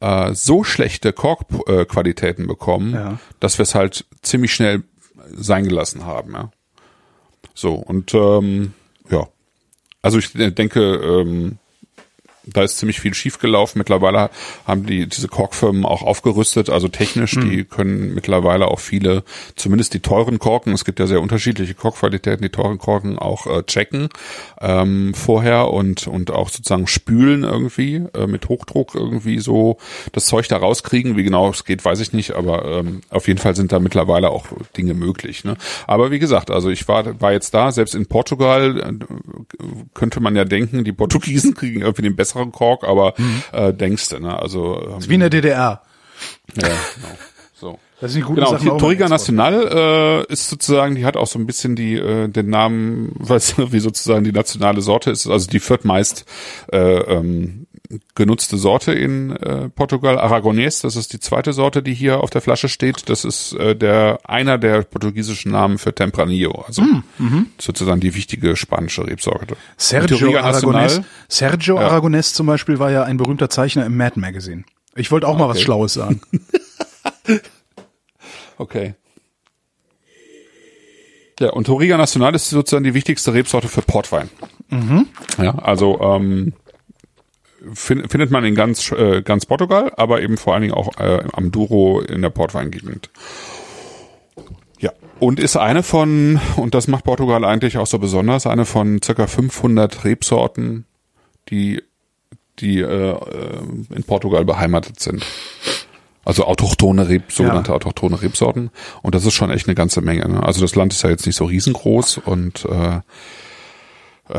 Speaker 3: äh, so schlechte Korkqualitäten bekommen,
Speaker 2: Ja.
Speaker 3: dass wir es halt ziemlich schnell sein gelassen haben. Ja. So, und ähm, ja, also ich denke, ähm, da ist ziemlich viel schiefgelaufen. Mittlerweile haben die diese Korkfirmen auch aufgerüstet, also technisch, die können mittlerweile auch viele, zumindest die teuren Korken, es gibt ja sehr unterschiedliche Korkqualitäten, die teuren Korken auch äh, checken ähm, vorher und und auch sozusagen spülen irgendwie äh, mit Hochdruck irgendwie so das Zeug da rauskriegen. Wie genau es geht, weiß ich nicht, aber ähm, auf jeden Fall sind da mittlerweile auch Dinge möglich. Ne? Aber wie gesagt, also ich war war jetzt da, selbst in Portugal äh, könnte man ja denken, die Portugiesen <laughs> kriegen irgendwie den besseren Kork, aber äh, denkst du, ne? Also ähm,
Speaker 2: Wie in der DDR.
Speaker 3: ja, genau. So.
Speaker 2: Das sind die guten
Speaker 3: Genau,
Speaker 2: Sachen auch
Speaker 3: Toriga. Nacional äh, ist sozusagen, die hat auch so ein bisschen die äh, den Namen, <laughs> was wie sozusagen die nationale Sorte ist, also die viertmeist äh, ähm, genutzte Sorte in äh, Portugal. Aragonés, das ist die zweite Sorte, die hier auf der Flasche steht. Das ist äh, der einer der portugiesischen Namen für Tempranillo, also sozusagen die wichtige spanische Rebsorte.
Speaker 2: Sergio Aragonés. Sergio
Speaker 3: Ja.
Speaker 2: Aragonés zum Beispiel war ja ein berühmter Zeichner im Mad Magazine. Ich wollte auch mal was
Speaker 3: Okay.
Speaker 2: Schlaues sagen. <laughs>
Speaker 3: Okay. Ja, und Toriga Nacional ist sozusagen die wichtigste Rebsorte für Portwein. Ja, also ähm, fin findet man in ganz äh, ganz Portugal, aber eben vor allen Dingen auch äh, am Douro in der Portweingegend. Ja, und ist eine von, und das macht Portugal eigentlich auch so besonders, eine von circa 500 Rebsorten, die, die äh, äh, in Portugal beheimatet sind. Also autochtone Reb, sogenannte
Speaker 2: Ja.
Speaker 3: autochtone Rebsorten. Und das ist schon echt eine ganze Menge. Ne? Also das Land ist ja jetzt nicht so riesengroß und äh,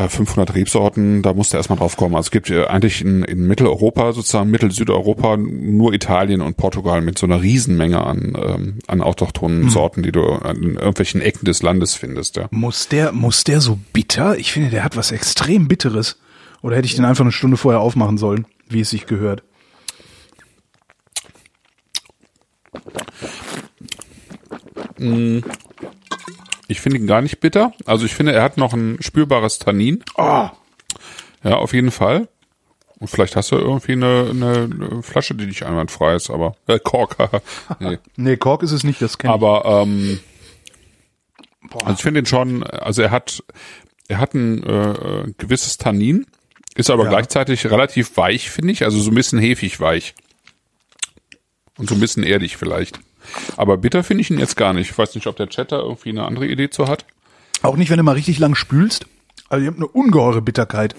Speaker 3: 500 Rebsorten, da musst du erstmal drauf kommen. Also es gibt äh, eigentlich in, in Mitteleuropa, sozusagen Mittel-Südeuropa, nur Italien und Portugal mit so einer Riesenmenge an, ähm, an autochthonen Sorten, die du an irgendwelchen Ecken des Landes findest. Ja.
Speaker 2: Muss der, muss der so bitter? Ich finde, der hat was extrem Bitteres. Oder hätte ich den einfach eine Stunde vorher aufmachen sollen, wie es sich gehört?
Speaker 3: Ich finde ihn gar nicht bitter. Also ich finde, er hat noch ein spürbares Tannin.
Speaker 2: Oh,
Speaker 3: Ja, auf jeden Fall. Und vielleicht hast du irgendwie eine, eine Flasche, die nicht einwandfrei ist, aber äh, Kork. <laughs> nee. <laughs>
Speaker 2: nee, Kork ist es nicht, das kenne ich.
Speaker 3: Aber ähm, also ich finde ihn schon, also er hat er hat ein äh, äh, gewisses Tannin, ist aber
Speaker 2: Ja.
Speaker 3: gleichzeitig relativ weich, finde ich, also so ein bisschen hefig weich. Und so ein bisschen erdig vielleicht. Aber bitter finde ich ihn jetzt gar nicht. Ich weiß nicht, ob der Chat da irgendwie eine andere Idee zu hat.
Speaker 2: Auch nicht, wenn du mal richtig lang spülst. Also ich habe eine ungeheure Bitterkeit.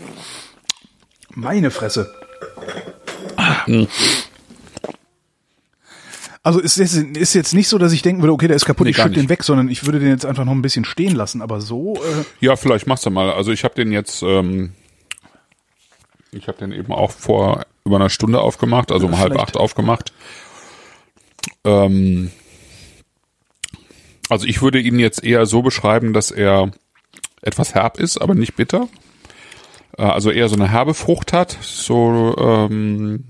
Speaker 2: Meine Fresse. Also ist, jetzt- ist jetzt nicht so, dass ich denken würde, okay, der ist kaputt,
Speaker 3: Nee,
Speaker 2: ich schütte den weg, sondern ich würde den jetzt einfach noch ein bisschen stehen lassen. Aber so, äh,
Speaker 3: Ja, vielleicht machst du mal. Also ich habe den jetzt, ähm, ich habe den eben auch vor über einer Stunde aufgemacht, also um halb acht aufgemacht. Ähm, also ich würde ihn jetzt eher so beschreiben, dass er etwas herb ist, aber nicht bitter. Äh, Also eher so eine herbe Frucht hat, so ähm,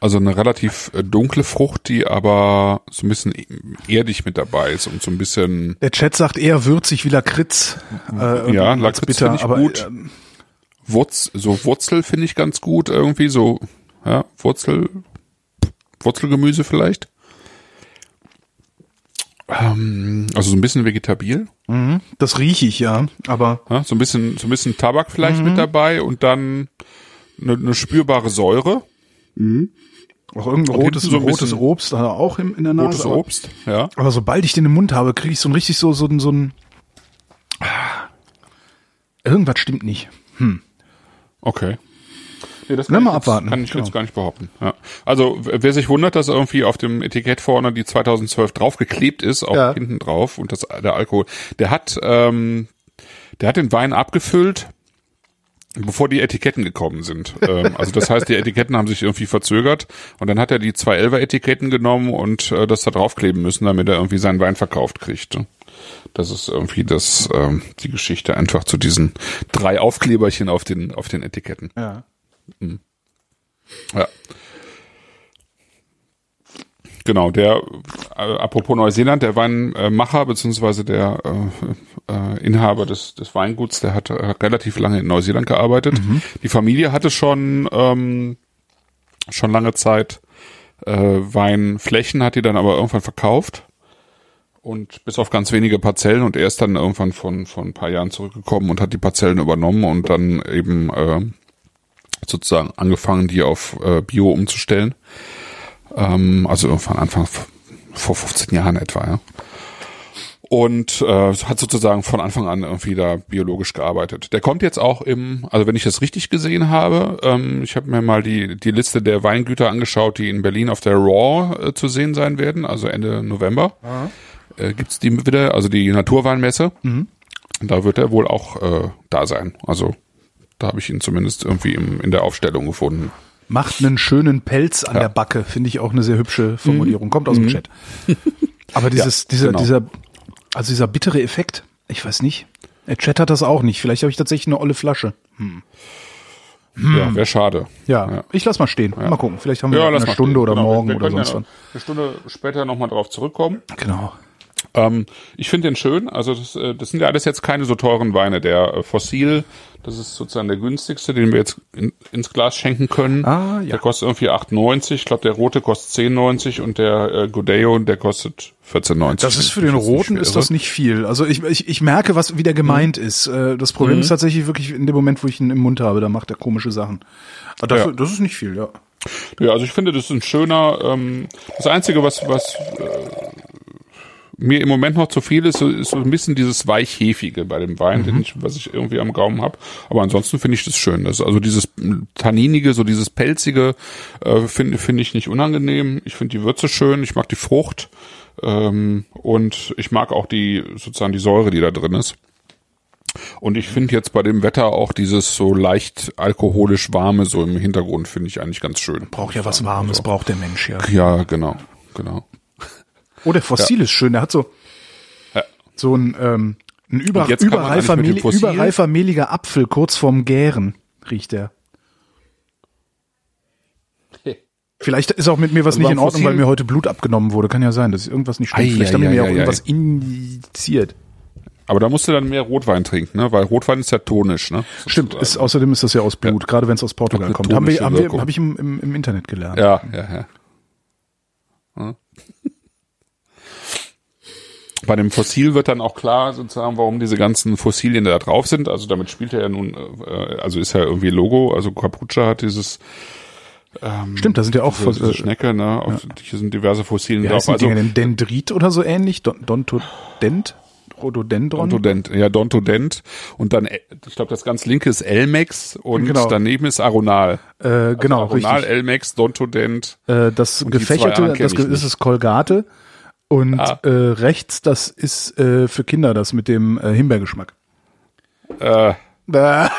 Speaker 3: also eine relativ äh, dunkle Frucht, die aber so ein bisschen erdig mit dabei ist und so ein bisschen
Speaker 2: der Chat sagt eher würzig wie Lakritz. Äh,
Speaker 3: Ja, Lakritz finde ich
Speaker 2: aber,
Speaker 3: gut.
Speaker 2: ähm,
Speaker 3: Wurz, so Wurzel finde ich ganz gut irgendwie, so, ja, Wurzel, Wurzelgemüse vielleicht. Ähm, also so ein bisschen vegetabil,
Speaker 2: das rieche ich, ja. Aber
Speaker 3: ja, so ein bisschen, so ein bisschen Tabak vielleicht mit dabei und dann eine, eine spürbare Säure,
Speaker 2: auch irgendein rotes,
Speaker 3: so
Speaker 2: rotes Obst er auch im, in der Nase.
Speaker 3: rotes
Speaker 2: aber-
Speaker 3: Obst, ja.
Speaker 2: Aber sobald ich den im Mund habe, kriege ich so ein richtig so, so, ein- so ein. Irgendwas stimmt nicht.
Speaker 3: Okay. Nee, das kann
Speaker 2: mal
Speaker 3: ich jetzt,
Speaker 2: abwarten.
Speaker 3: Kann ich
Speaker 2: Genau.
Speaker 3: jetzt gar nicht behaupten. Ja. Also wer sich wundert, dass irgendwie auf dem Etikett vorne die 2012 draufgeklebt ist, auch
Speaker 2: Ja.
Speaker 3: hinten drauf und das der Alkohol, der hat ähm, der hat den Wein abgefüllt, bevor die Etiketten gekommen sind. ähm, also das heißt, die Etiketten haben sich irgendwie verzögert und dann hat er die 211er Etiketten genommen und äh, das da draufkleben müssen, damit er irgendwie seinen Wein verkauft kriegt. ne? Das ist irgendwie das ähm, die Geschichte einfach zu diesen drei Aufkleberchen auf den auf den Etiketten.
Speaker 2: Ja.
Speaker 3: Ja. Genau, der, äh, apropos Neuseeland, der Weinmacher beziehungsweise der äh, äh, Inhaber des, des Weinguts, der hat, äh, relativ lange in Neuseeland gearbeitet. Die Familie hatte schon ähm, schon lange Zeit äh, Weinflächen, hat die dann aber irgendwann verkauft und bis auf ganz wenige Parzellen und er ist dann irgendwann von von ein paar Jahren zurückgekommen und hat die Parzellen übernommen und dann eben äh, sozusagen angefangen, die auf äh, Bio umzustellen. Ähm, also irgendwann Anfang vor 15 Jahren etwa, ja. Und äh, hat sozusagen von Anfang an irgendwie da biologisch gearbeitet. Der kommt jetzt auch im, also wenn ich das richtig gesehen habe, ähm, ich habe mir mal die, die Liste der Weingüter angeschaut, die in Berlin auf der Raw äh, zu sehen sein werden, also Ende November. Äh, gibt's die wieder, also die Naturweinmesse. Und da wird er wohl auch äh, da sein. Also da habe ich ihn zumindest irgendwie im, in der Aufstellung gefunden.
Speaker 2: Macht einen schönen Pelz an der Backe, finde ich auch eine sehr hübsche Formulierung. Kommt aus dem Chat. <laughs> Aber dieses, dieser,
Speaker 3: genau.
Speaker 2: dieser, also dieser bittere Effekt, ich weiß nicht. Der Chat hat das auch nicht. Vielleicht habe ich tatsächlich eine olle Flasche.
Speaker 3: Ja, wäre schade.
Speaker 2: Ja,
Speaker 3: Ja.
Speaker 2: ich lass mal stehen. Mal gucken. Vielleicht haben wir
Speaker 3: Ja,
Speaker 2: eine Stunde
Speaker 3: stehen.
Speaker 2: oder
Speaker 3: Genau,
Speaker 2: morgen oder
Speaker 3: ja
Speaker 2: sonst
Speaker 3: noch
Speaker 2: was.
Speaker 3: Eine Stunde später nochmal drauf zurückkommen.
Speaker 2: Genau.
Speaker 3: Ähm, ich finde den schön. Also das, äh, das sind ja alles jetzt keine so teuren Weine. Der äh, Fossil, das ist sozusagen der günstigste, den wir jetzt in, ins Glas schenken können.
Speaker 2: Ah, ja.
Speaker 3: Der kostet irgendwie 8,90. Ich glaube, der rote kostet 10,90 und der äh, Godeo, der kostet 14,90.
Speaker 2: Das ist für den Roten ist
Speaker 3: irre.
Speaker 2: das nicht viel. Also ich, ich, ich merke, was wie der gemeint
Speaker 3: Mhm.
Speaker 2: ist. Äh, Das Problem ist tatsächlich wirklich in dem Moment, wo ich ihn im Mund habe, da macht er komische Sachen. Aber dafür,
Speaker 3: Ja.
Speaker 2: das ist nicht viel, ja.
Speaker 3: Ja, also ich finde, das ist ein schöner. Ähm, das Einzige, was was äh, mir im Moment noch zu viel ist, so- ist so ein bisschen dieses weichhefige bei dem Wein, den ich, was ich irgendwie am Gaumen habe. Aber ansonsten finde ich das schön. Das, also dieses tanninige, so dieses pelzige, äh, finde finde ich nicht unangenehm. Ich finde die Würze schön. Ich mag die Frucht ähm, und ich mag auch die sozusagen die Säure, die da drin ist. Und ich finde jetzt bei dem Wetter auch dieses so leicht alkoholisch warme so im Hintergrund finde ich eigentlich ganz schön.
Speaker 2: Braucht ja was Warmes, braucht der Mensch, ja.
Speaker 3: Ja, genau, genau.
Speaker 2: Oh, der Fossil ist schön. Der hat so,
Speaker 3: Ja.
Speaker 2: so ein, ähm, ein über, überreifer, mehli- überreifer mehliger Apfel kurz vorm Gären riecht der. <laughs> Vielleicht ist auch mit mir was
Speaker 3: Also
Speaker 2: nicht in Ordnung,
Speaker 3: Fossil-
Speaker 2: weil mir heute Blut abgenommen wurde. Kann ja sein, dass irgendwas nicht stimmt.
Speaker 3: Ei,
Speaker 2: Vielleicht
Speaker 3: ei,
Speaker 2: haben
Speaker 3: ei,
Speaker 2: mir auch
Speaker 3: ei,
Speaker 2: irgendwas injiziert.
Speaker 3: Aber da musst du dann mehr Rotwein trinken, ne? Weil Rotwein ist ja tonisch, ne?
Speaker 2: Stimmt, ist, außerdem ist das ja aus Blut, gerade wenn es aus Portugal kommt. Haben wir, haben wir, ich im, im, im Internet gelernt.
Speaker 3: Ja, ja, ja. ja. Bei dem Fossil wird dann auch klar, sozusagen, warum diese ganzen Fossilien da drauf sind. Also damit spielt er ja nun, äh, also ist ja irgendwie Logo. Also Capucha hat dieses
Speaker 2: Stimmt, da sind ja auch
Speaker 3: diese
Speaker 2: äh,
Speaker 3: Schnecke, ne? Auf, Hier sind diverse Fossilien
Speaker 2: wie
Speaker 3: drauf. Also
Speaker 2: Dinger denn? Dendrit oder so ähnlich? Don Dontodent? Rhododendron?
Speaker 3: Dontodent, ja, Dontodent. Und dann, äh, ich glaube, das ganz linke ist Elmex und
Speaker 2: Genau.
Speaker 3: daneben ist Aronal.
Speaker 2: äh, genau,
Speaker 3: Aronal,
Speaker 2: richtig.
Speaker 3: Elmex, Dontodent.
Speaker 2: Äh, das gefächerte, das ist das Kolgate. Und
Speaker 3: Ah.
Speaker 2: äh, rechts, das ist äh, für Kinder das mit dem äh, Himbeergeschmack.
Speaker 3: Äh, <laughs>
Speaker 2: da,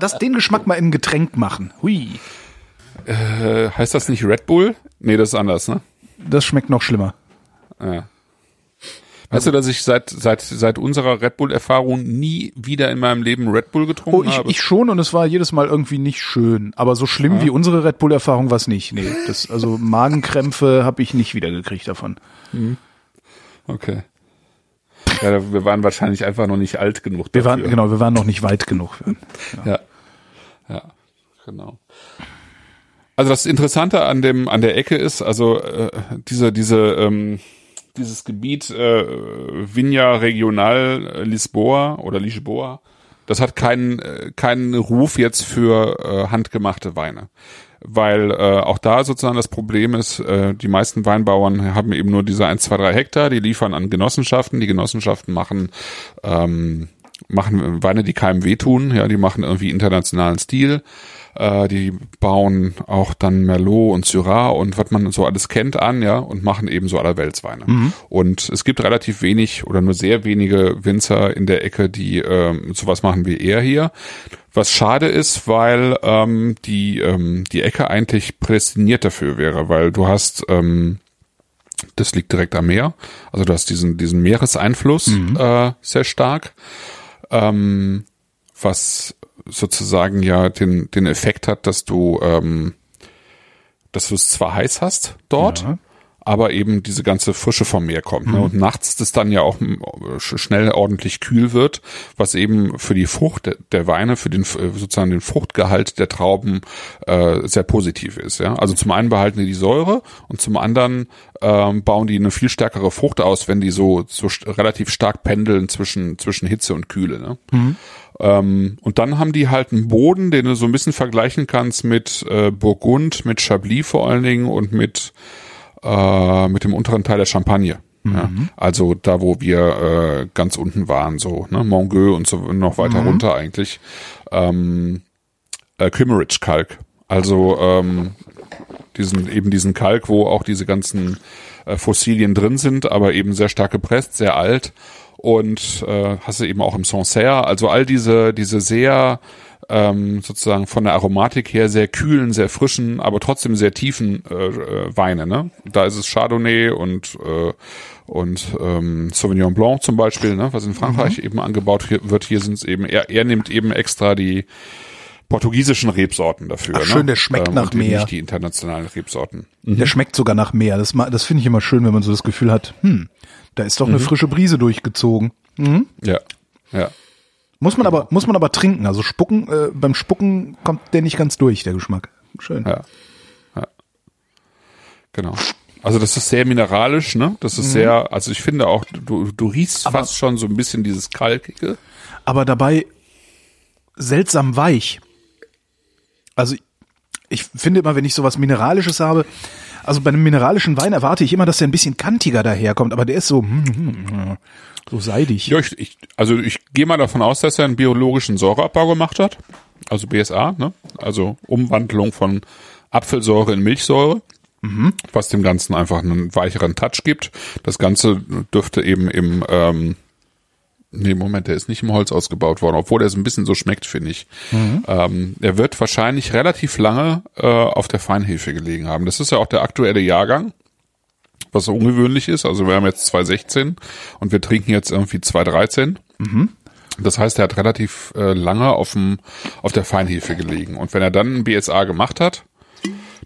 Speaker 2: das, den Geschmack mal in ein Getränk machen. Hui.
Speaker 3: äh, heißt das nicht Red Bull? Nee, das ist anders, ne?
Speaker 2: Das schmeckt noch schlimmer.
Speaker 3: Ja. Weißt du, dass ich seit, seit, seit unserer Red Bull-Erfahrung nie wieder in meinem Leben Red Bull getrunken
Speaker 2: Oh, ich,
Speaker 3: habe?
Speaker 2: ich schon und es war jedes Mal irgendwie nicht schön. Aber so schlimm wie unsere Red Bull-Erfahrung war es nicht. Nee, das, also Magenkrämpfe habe ich nicht wiedergekriegt davon.
Speaker 3: okay. Ja, wir waren wahrscheinlich einfach noch nicht alt genug
Speaker 2: Wir waren,
Speaker 3: dafür.
Speaker 2: genau, wir waren noch nicht weit genug. <laughs> Für.
Speaker 3: Ja. Ja, genau. Also das Interessante an dem an der Ecke ist, also äh, diese diese ähm, dieses Gebiet äh, Vinha Regional äh, Lisboa oder Lisboa, das hat keinen äh, keinen Ruf jetzt für äh, handgemachte Weine, weil äh, auch da sozusagen das Problem ist, äh, die meisten Weinbauern haben eben nur diese 1, 2, 3 Hektar, die liefern an Genossenschaften, die Genossenschaften machen ähm, machen Weine, die keinem wehtun, ja, die machen irgendwie internationalen Stil, äh, die bauen auch dann Merlot und Syrah und was man so alles kennt an, ja, und machen eben so allerweltsweine. Und es gibt relativ wenig oder nur sehr wenige Winzer in der Ecke, die ähm, sowas machen wie er hier. Was schade ist, weil ähm, die ähm, die Ecke eigentlich prädestiniert dafür wäre, weil du hast ähm, das liegt direkt am Meer. Also du hast diesen, diesen Meereseinfluss äh, sehr stark, ähm, was sozusagen ja den, den Effekt hat, dass du, ähm, dass du es zwar heiß hast dort,
Speaker 2: Ja.
Speaker 3: aber eben diese ganze Frische vom Meer kommt. Ne? Und nachts das dann ja auch sch- schnell ordentlich kühl wird, was eben für die Frucht der- Weine, für den äh, sozusagen den Fruchtgehalt der Trauben äh, sehr positiv ist. Ja? Also zum einen behalten die die Säure und zum anderen ähm, bauen die eine viel stärkere Frucht aus, wenn die so, so relativ stark pendeln zwischen, zwischen Hitze und Kühle. Ne? Ähm, und dann haben die halt einen Boden, den du so ein bisschen vergleichen kannst mit äh, Burgund, mit Chablis vor allen Dingen und mit äh, mit dem unteren Teil der Champagne. Ja, also da, wo wir äh, ganz unten waren, so ne, Mongueux und so noch weiter runter eigentlich. Ähm, äh, Kimmeridge-Kalk. Also ähm, diesen eben diesen Kalk, wo auch diese ganzen äh, Fossilien drin sind, aber eben sehr stark gepresst, sehr alt und äh, hast du eben auch im Sancerre. Also all diese diese sehr ähm, sozusagen von der Aromatik her sehr kühlen, sehr frischen, aber trotzdem sehr tiefen äh, äh, Weine. Ne? Da ist es Chardonnay und äh, und ähm, Sauvignon Blanc zum Beispiel, ne? was in Frankreich
Speaker 2: Mhm.
Speaker 3: eben angebaut wird. Hier sind es eben er, er nimmt eben extra die portugiesischen Rebsorten dafür.
Speaker 2: Ach,
Speaker 3: ne?
Speaker 2: schön, der schmeckt nach
Speaker 3: und eben
Speaker 2: Meer.
Speaker 3: Nicht die internationalen Rebsorten.
Speaker 2: Der schmeckt sogar nach Meer. Das, das finde ich immer schön, wenn man so das Gefühl hat, hm, da ist doch eine frische Brise durchgezogen.
Speaker 3: Ja, ja.
Speaker 2: Muss man aber, muss man aber trinken. Also spucken, äh, beim Spucken kommt der nicht ganz durch, der Geschmack. Schön.
Speaker 3: Ja. ja. Genau. Also das ist sehr mineralisch, ne? Das ist sehr, also ich finde auch, du, du riechst fast schon so ein bisschen dieses Kalkige.
Speaker 2: aber dabei seltsam weich. Also ich finde immer, wenn ich sowas Mineralisches habe, also bei einem mineralischen Wein erwarte ich immer, dass der ein bisschen kantiger daherkommt, aber der ist so, hm, hm, so seidig.
Speaker 3: Ja, ich, ich, also ich gehe mal davon aus, dass er einen biologischen Säureabbau gemacht hat. Also BSA, ne? Also Umwandlung von Apfelsäure in Milchsäure. Was dem Ganzen einfach einen weicheren Touch gibt. Das Ganze dürfte eben im, ähm, nee, Moment, der ist nicht im Holz ausgebaut worden, obwohl er so ein bisschen so schmeckt, finde ich. Ähm, er wird wahrscheinlich relativ lange äh, auf der Feinhefe gelegen haben. Das ist ja auch der aktuelle Jahrgang was so ungewöhnlich ist. Also wir haben jetzt 216 und wir trinken jetzt irgendwie 213. Das heißt, er hat relativ äh, lange auf, dem, auf der Feinhefe gelegen. Und wenn er dann ein BSA gemacht hat,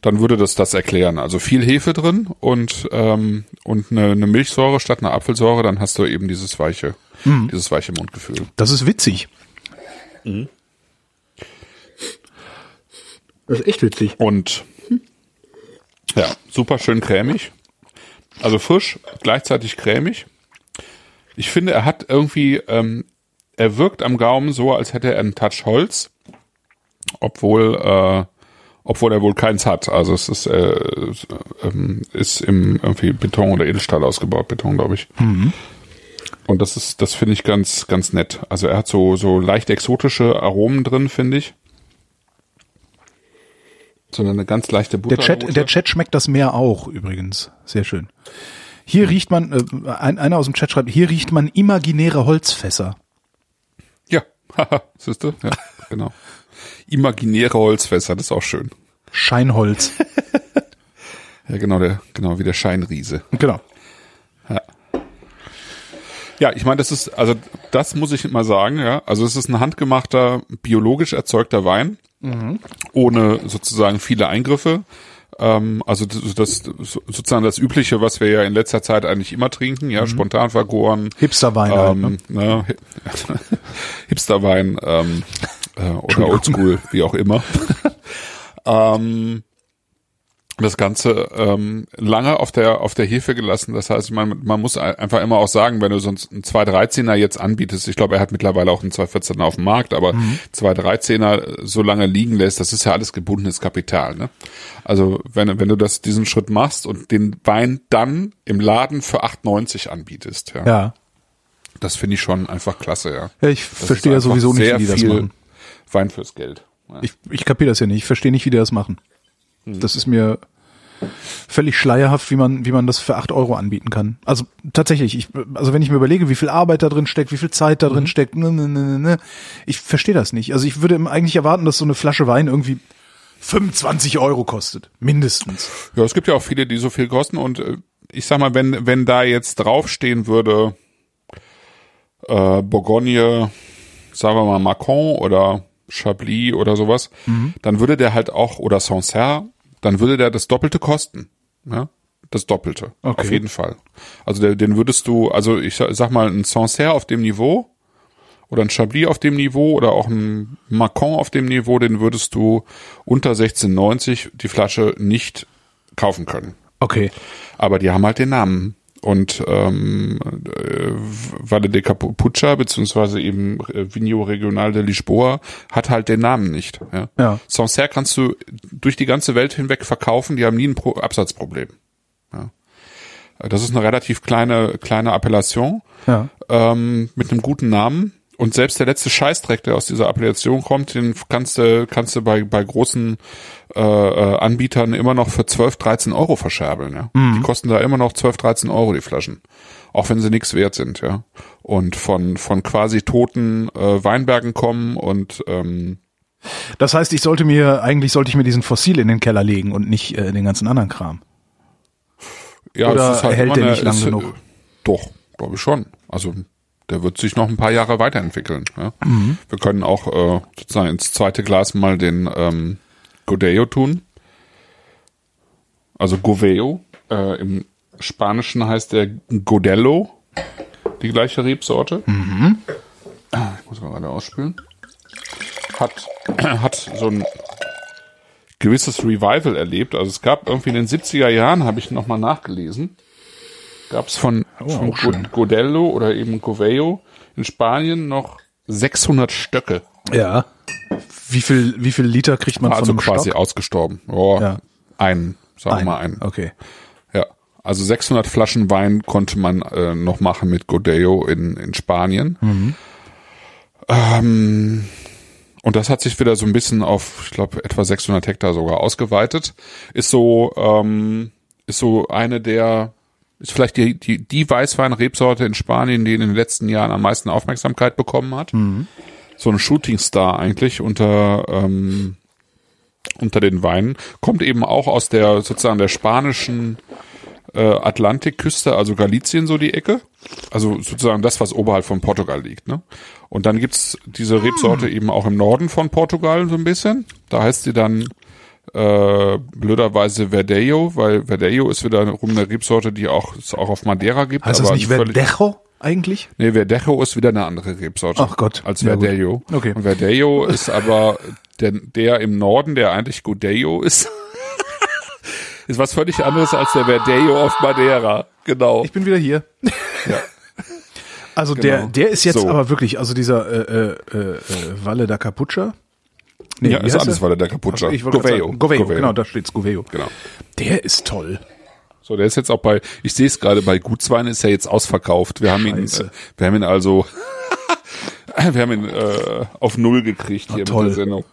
Speaker 3: dann würde das das erklären. Also viel Hefe drin und, ähm, und eine, eine Milchsäure statt einer Apfelsäure, dann hast du eben dieses weiche, dieses weiche Mundgefühl.
Speaker 2: Das ist witzig. Das ist echt witzig.
Speaker 3: Und ja, super schön cremig. Also frisch, gleichzeitig cremig. Ich finde, er hat irgendwie, ähm, er wirkt am Gaumen so, als hätte er einen Touch Holz, obwohl äh, obwohl er wohl keins hat. Also es ist, äh, ähm, ist im irgendwie Beton oder Edelstahl ausgebaut, Beton, glaube ich. Und das ist, das finde ich ganz, ganz nett. Also er hat so, so leicht exotische Aromen drin, finde ich. So eine ganz leichte Butter.
Speaker 2: Der Chat, der Chat schmeckt das Meer auch übrigens. Sehr schön. Hier riecht man, äh, ein, einer aus dem Chat schreibt, hier riecht man imaginäre Holzfässer.
Speaker 3: Ja, haha, <laughs> siehst du? Ja, genau. Imaginäre Holzfässer, das ist auch schön.
Speaker 2: Scheinholz. <laughs>
Speaker 3: Ja, genau, der, genau, wie der Scheinriese.
Speaker 2: genau.
Speaker 3: Ja, ich meine, das ist, also das muss ich mal sagen, ja. Also es ist ein handgemachter, biologisch erzeugter Wein, ohne sozusagen viele Eingriffe. Ähm, also das, das sozusagen das Übliche, was wir ja in letzter Zeit eigentlich immer trinken, ja, spontan vergoren.
Speaker 2: Hipsterwein halt, ne?
Speaker 3: Ähm, ne? <laughs> Hipsterwein ähm, äh, oder Oldschool, wie auch immer. <laughs> ähm, das Ganze ähm, lange auf der auf der Hefe gelassen. Das heißt, man, man muss einfach immer auch sagen, wenn du sonst einen 213er jetzt anbietest, ich glaube, er hat mittlerweile auch einen 214er auf dem Markt, aber mhm. 213er so lange liegen lässt, das ist ja alles gebundenes Kapital. Ne? Also wenn, wenn du das diesen Schritt machst und den Wein dann im Laden für 8,90 anbietest, ja,
Speaker 2: Ja.
Speaker 3: das finde ich schon einfach klasse, ja.
Speaker 2: Ja, ich
Speaker 3: Das
Speaker 2: verstehe ja sowieso nicht, wie die das
Speaker 3: viel
Speaker 2: machen.
Speaker 3: Wein fürs Geld. Ja.
Speaker 2: Ich, ich kapiere das ja nicht. Ich verstehe nicht, wie die das machen.
Speaker 3: Hm.
Speaker 2: Das ist mir völlig schleierhaft, wie man, wie man das für acht Euro anbieten kann. Also tatsächlich, ich, also wenn ich mir überlege, wie viel Arbeit da drin steckt, wie viel Zeit da
Speaker 3: Mhm.
Speaker 2: drin steckt, ne, ne, ne, ne, ne, ich verstehe das nicht. Also ich würde eigentlich erwarten, dass so eine Flasche Wein irgendwie 25 Euro kostet. Mindestens.
Speaker 3: Ja, es gibt ja auch viele, die so viel kosten und äh, ich sag mal, wenn, wenn da jetzt draufstehen würde, äh, Bourgogne, sagen wir mal Macron oder Chablis oder sowas, dann würde der halt auch, oder Sancerre, dann würde der das Doppelte kosten. Ja? Das Doppelte.
Speaker 2: Okay.
Speaker 3: Auf jeden Fall. Also der, den würdest du, also ich sa- sag mal, ein Sancerre auf dem Niveau oder ein Chablis auf dem Niveau oder auch ein Macron auf dem Niveau, den würdest du unter 16,90 die Flasche nicht kaufen können.
Speaker 2: Okay.
Speaker 3: Aber die haben halt den Namen. Und ähm, äh, Valle de Capucha, beziehungsweise eben äh, Vigno Regional de Lisboa, hat halt den Namen nicht. Ja.
Speaker 2: Ja.
Speaker 3: Sancerre kannst du durch die ganze Welt hinweg verkaufen, die haben nie ein Pro Absatzproblem. Ja. Das ist eine relativ kleine, kleine Appellation
Speaker 2: Ja.
Speaker 3: ähm, mit einem guten Namen. Und selbst der letzte Scheißdreck, der aus dieser Appellation kommt, den kannst du, kannst du bei, bei großen äh, äh, Anbietern immer noch für 12, 13 Euro verscherbeln. Ja? Die kosten da immer noch 12, 13 Euro die Flaschen. Auch wenn sie nichts wert sind, ja. Und von, von quasi toten äh, Weinbergen kommen und ähm,
Speaker 2: Das heißt, ich sollte mir, eigentlich sollte ich mir diesen Fossil in den Keller legen und nicht äh, den ganzen anderen Kram.
Speaker 3: ja,
Speaker 2: Oder
Speaker 3: es ist halt
Speaker 2: hält der nicht lang genug?
Speaker 3: äh, Doch, glaube ich schon. Also der wird sich noch ein paar Jahre weiterentwickeln. Ja?
Speaker 2: Mhm.
Speaker 3: Wir können auch äh, sozusagen ins zweite Glas mal den ähm, Godeo tun. Also Goveo. Äh, Im Spanischen heißt der Godello, die gleiche Rebsorte.
Speaker 2: Mhm.
Speaker 3: Ah, Ich muss mal gerade ausspülen. Hat, <clears throat> hat so ein gewisses Revival erlebt. Also es gab irgendwie in den 70er Jahren, habe ich nochmal nachgelesen, gab es von,
Speaker 2: Oh,
Speaker 3: von Godello oder eben Goveo in Spanien noch 600 Stöcke.
Speaker 2: Ja. Wie viel, wie viel Liter kriegt man
Speaker 3: Also
Speaker 2: von einem
Speaker 3: quasi
Speaker 2: Stock?
Speaker 3: ausgestorben. Oh,
Speaker 2: Ja.
Speaker 3: Einen, sagen wir mal einen.
Speaker 2: Okay.
Speaker 3: Ja. Also 600 Flaschen Wein konnte man äh, noch machen mit Godeo in, in Spanien. Ähm, und das hat sich wieder so ein bisschen auf, ich glaube, etwa 600 Hektar sogar ausgeweitet. Ist so, ähm, ist so eine der, ist vielleicht die, die, die Weißwein-Rebsorte in Spanien, die in den letzten Jahren am meisten Aufmerksamkeit bekommen hat. So ein Shootingstar eigentlich unter, ähm, unter den Weinen. Kommt eben auch aus der, sozusagen der spanischen äh, Atlantikküste, also Galicien so die Ecke. Also sozusagen das, was oberhalb von Portugal liegt. Ne? Und dann gibt's diese Rebsorte eben auch im Norden von Portugal so ein bisschen. Da heißt sie dann äh, blöderweise Verdejo, weil Verdejo ist wiederum eine Rebsorte, die auch, es auch auf Madeira gibt.
Speaker 2: Heißt das nicht Verdejo eigentlich?
Speaker 3: Nee, Verdejo ist wieder eine andere Rebsorte.
Speaker 2: Ach Gott.
Speaker 3: Als
Speaker 2: Ja, gut.
Speaker 3: Verdejo.
Speaker 2: Okay.
Speaker 3: Und Verdejo ist aber der, der im Norden, der eigentlich Godello ist. <laughs> ist was völlig anderes als der Verdejo auf Madeira. Genau.
Speaker 2: Ich bin wieder hier.
Speaker 3: Ja. <laughs>
Speaker 2: Also der,
Speaker 3: Genau.
Speaker 2: der ist jetzt
Speaker 3: So.
Speaker 2: aber wirklich, also dieser äh, äh, äh, Valle da Capucha, Nee,
Speaker 3: ja, ist alles
Speaker 2: der?
Speaker 3: weiter der Capucha.
Speaker 2: Wollte gerade sagen, Goveo, genau, da steht's Goveo.
Speaker 3: Genau.
Speaker 2: Der ist toll.
Speaker 3: So, der ist jetzt auch bei, ich sehe es gerade, bei Gutswein ist er jetzt ausverkauft. Wir haben ihn, äh, wir haben ihn also, <laughs> wir haben ihn äh, auf Null gekriegt hier
Speaker 2: toll.
Speaker 3: mit der Sendung.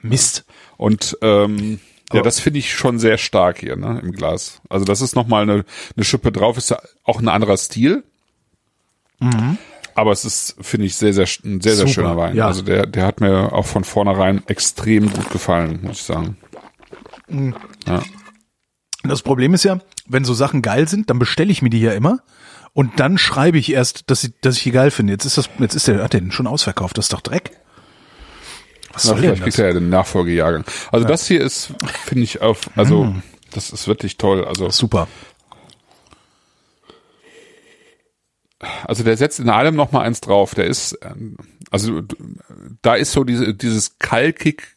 Speaker 2: Mist.
Speaker 3: Und ähm, ja, das finde ich schon sehr stark hier, ne, im Glas. Also das ist nochmal eine, eine Schippe drauf, ist ja auch ein anderer Stil. Aber es ist, finde ich, sehr, sehr, ein sehr, sehr
Speaker 2: Super,
Speaker 3: schöner Wein.
Speaker 2: ja.
Speaker 3: Also der, der hat mir auch von vornherein extrem gut gefallen, muss ich sagen. Ja.
Speaker 2: Das Problem ist ja, wenn so Sachen geil sind, dann bestelle ich mir die ja immer und dann schreibe ich erst, dass ich, dass ich die geil finde. Jetzt ist das, jetzt ist der, hat der denn schon ausverkauft? Das ist doch Dreck. Was
Speaker 3: Na,
Speaker 2: soll denn
Speaker 3: vielleicht kriegt
Speaker 2: das?
Speaker 3: er ja den Nachfolgejahrgang. Also das hier ist, finde ich, auf, also
Speaker 2: Mm.
Speaker 3: das ist wirklich toll. Also,
Speaker 2: Super.
Speaker 3: also der setzt in allem noch mal eins drauf. Der ist, ähm, also da ist so diese, dieses kalkig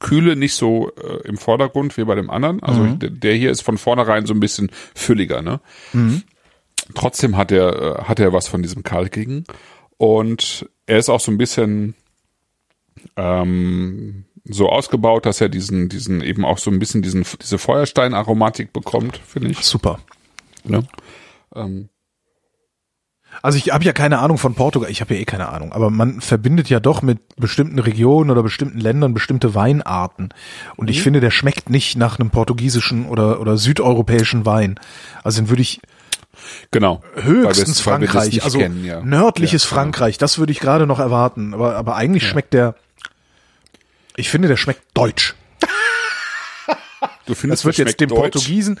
Speaker 3: Kühle nicht so äh, im Vordergrund wie bei dem anderen. Also
Speaker 2: Mhm.
Speaker 3: der, der hier ist von vornherein so ein bisschen fülliger, ne?
Speaker 2: Mhm.
Speaker 3: Trotzdem hat er, äh, hat er was von diesem kalkigen. Und er ist auch so ein bisschen ähm, so ausgebaut, dass er diesen, diesen eben auch so ein bisschen diesen, diese Feuersteinaromatik bekommt, finde ich.
Speaker 2: Super.
Speaker 3: Ne? Ähm,
Speaker 2: Also ich habe ja keine Ahnung von Portugal, ich habe ja eh keine Ahnung, aber man verbindet ja doch mit bestimmten Regionen oder bestimmten Ländern bestimmte Weinarten. Und
Speaker 3: Mhm.
Speaker 2: ich finde, der schmeckt nicht nach einem portugiesischen oder, oder südeuropäischen Wein. Also den würde ich
Speaker 3: genau.
Speaker 2: höchstens Frankreich, also
Speaker 3: kennen, ja.
Speaker 2: nördliches
Speaker 3: Ja,
Speaker 2: Frankreich, das würde ich gerade noch erwarten. Aber, aber eigentlich schmeckt der, ich finde, der schmeckt deutsch.
Speaker 3: Du findest,
Speaker 2: Das wird jetzt dem
Speaker 3: deutsch?
Speaker 2: Portugiesen.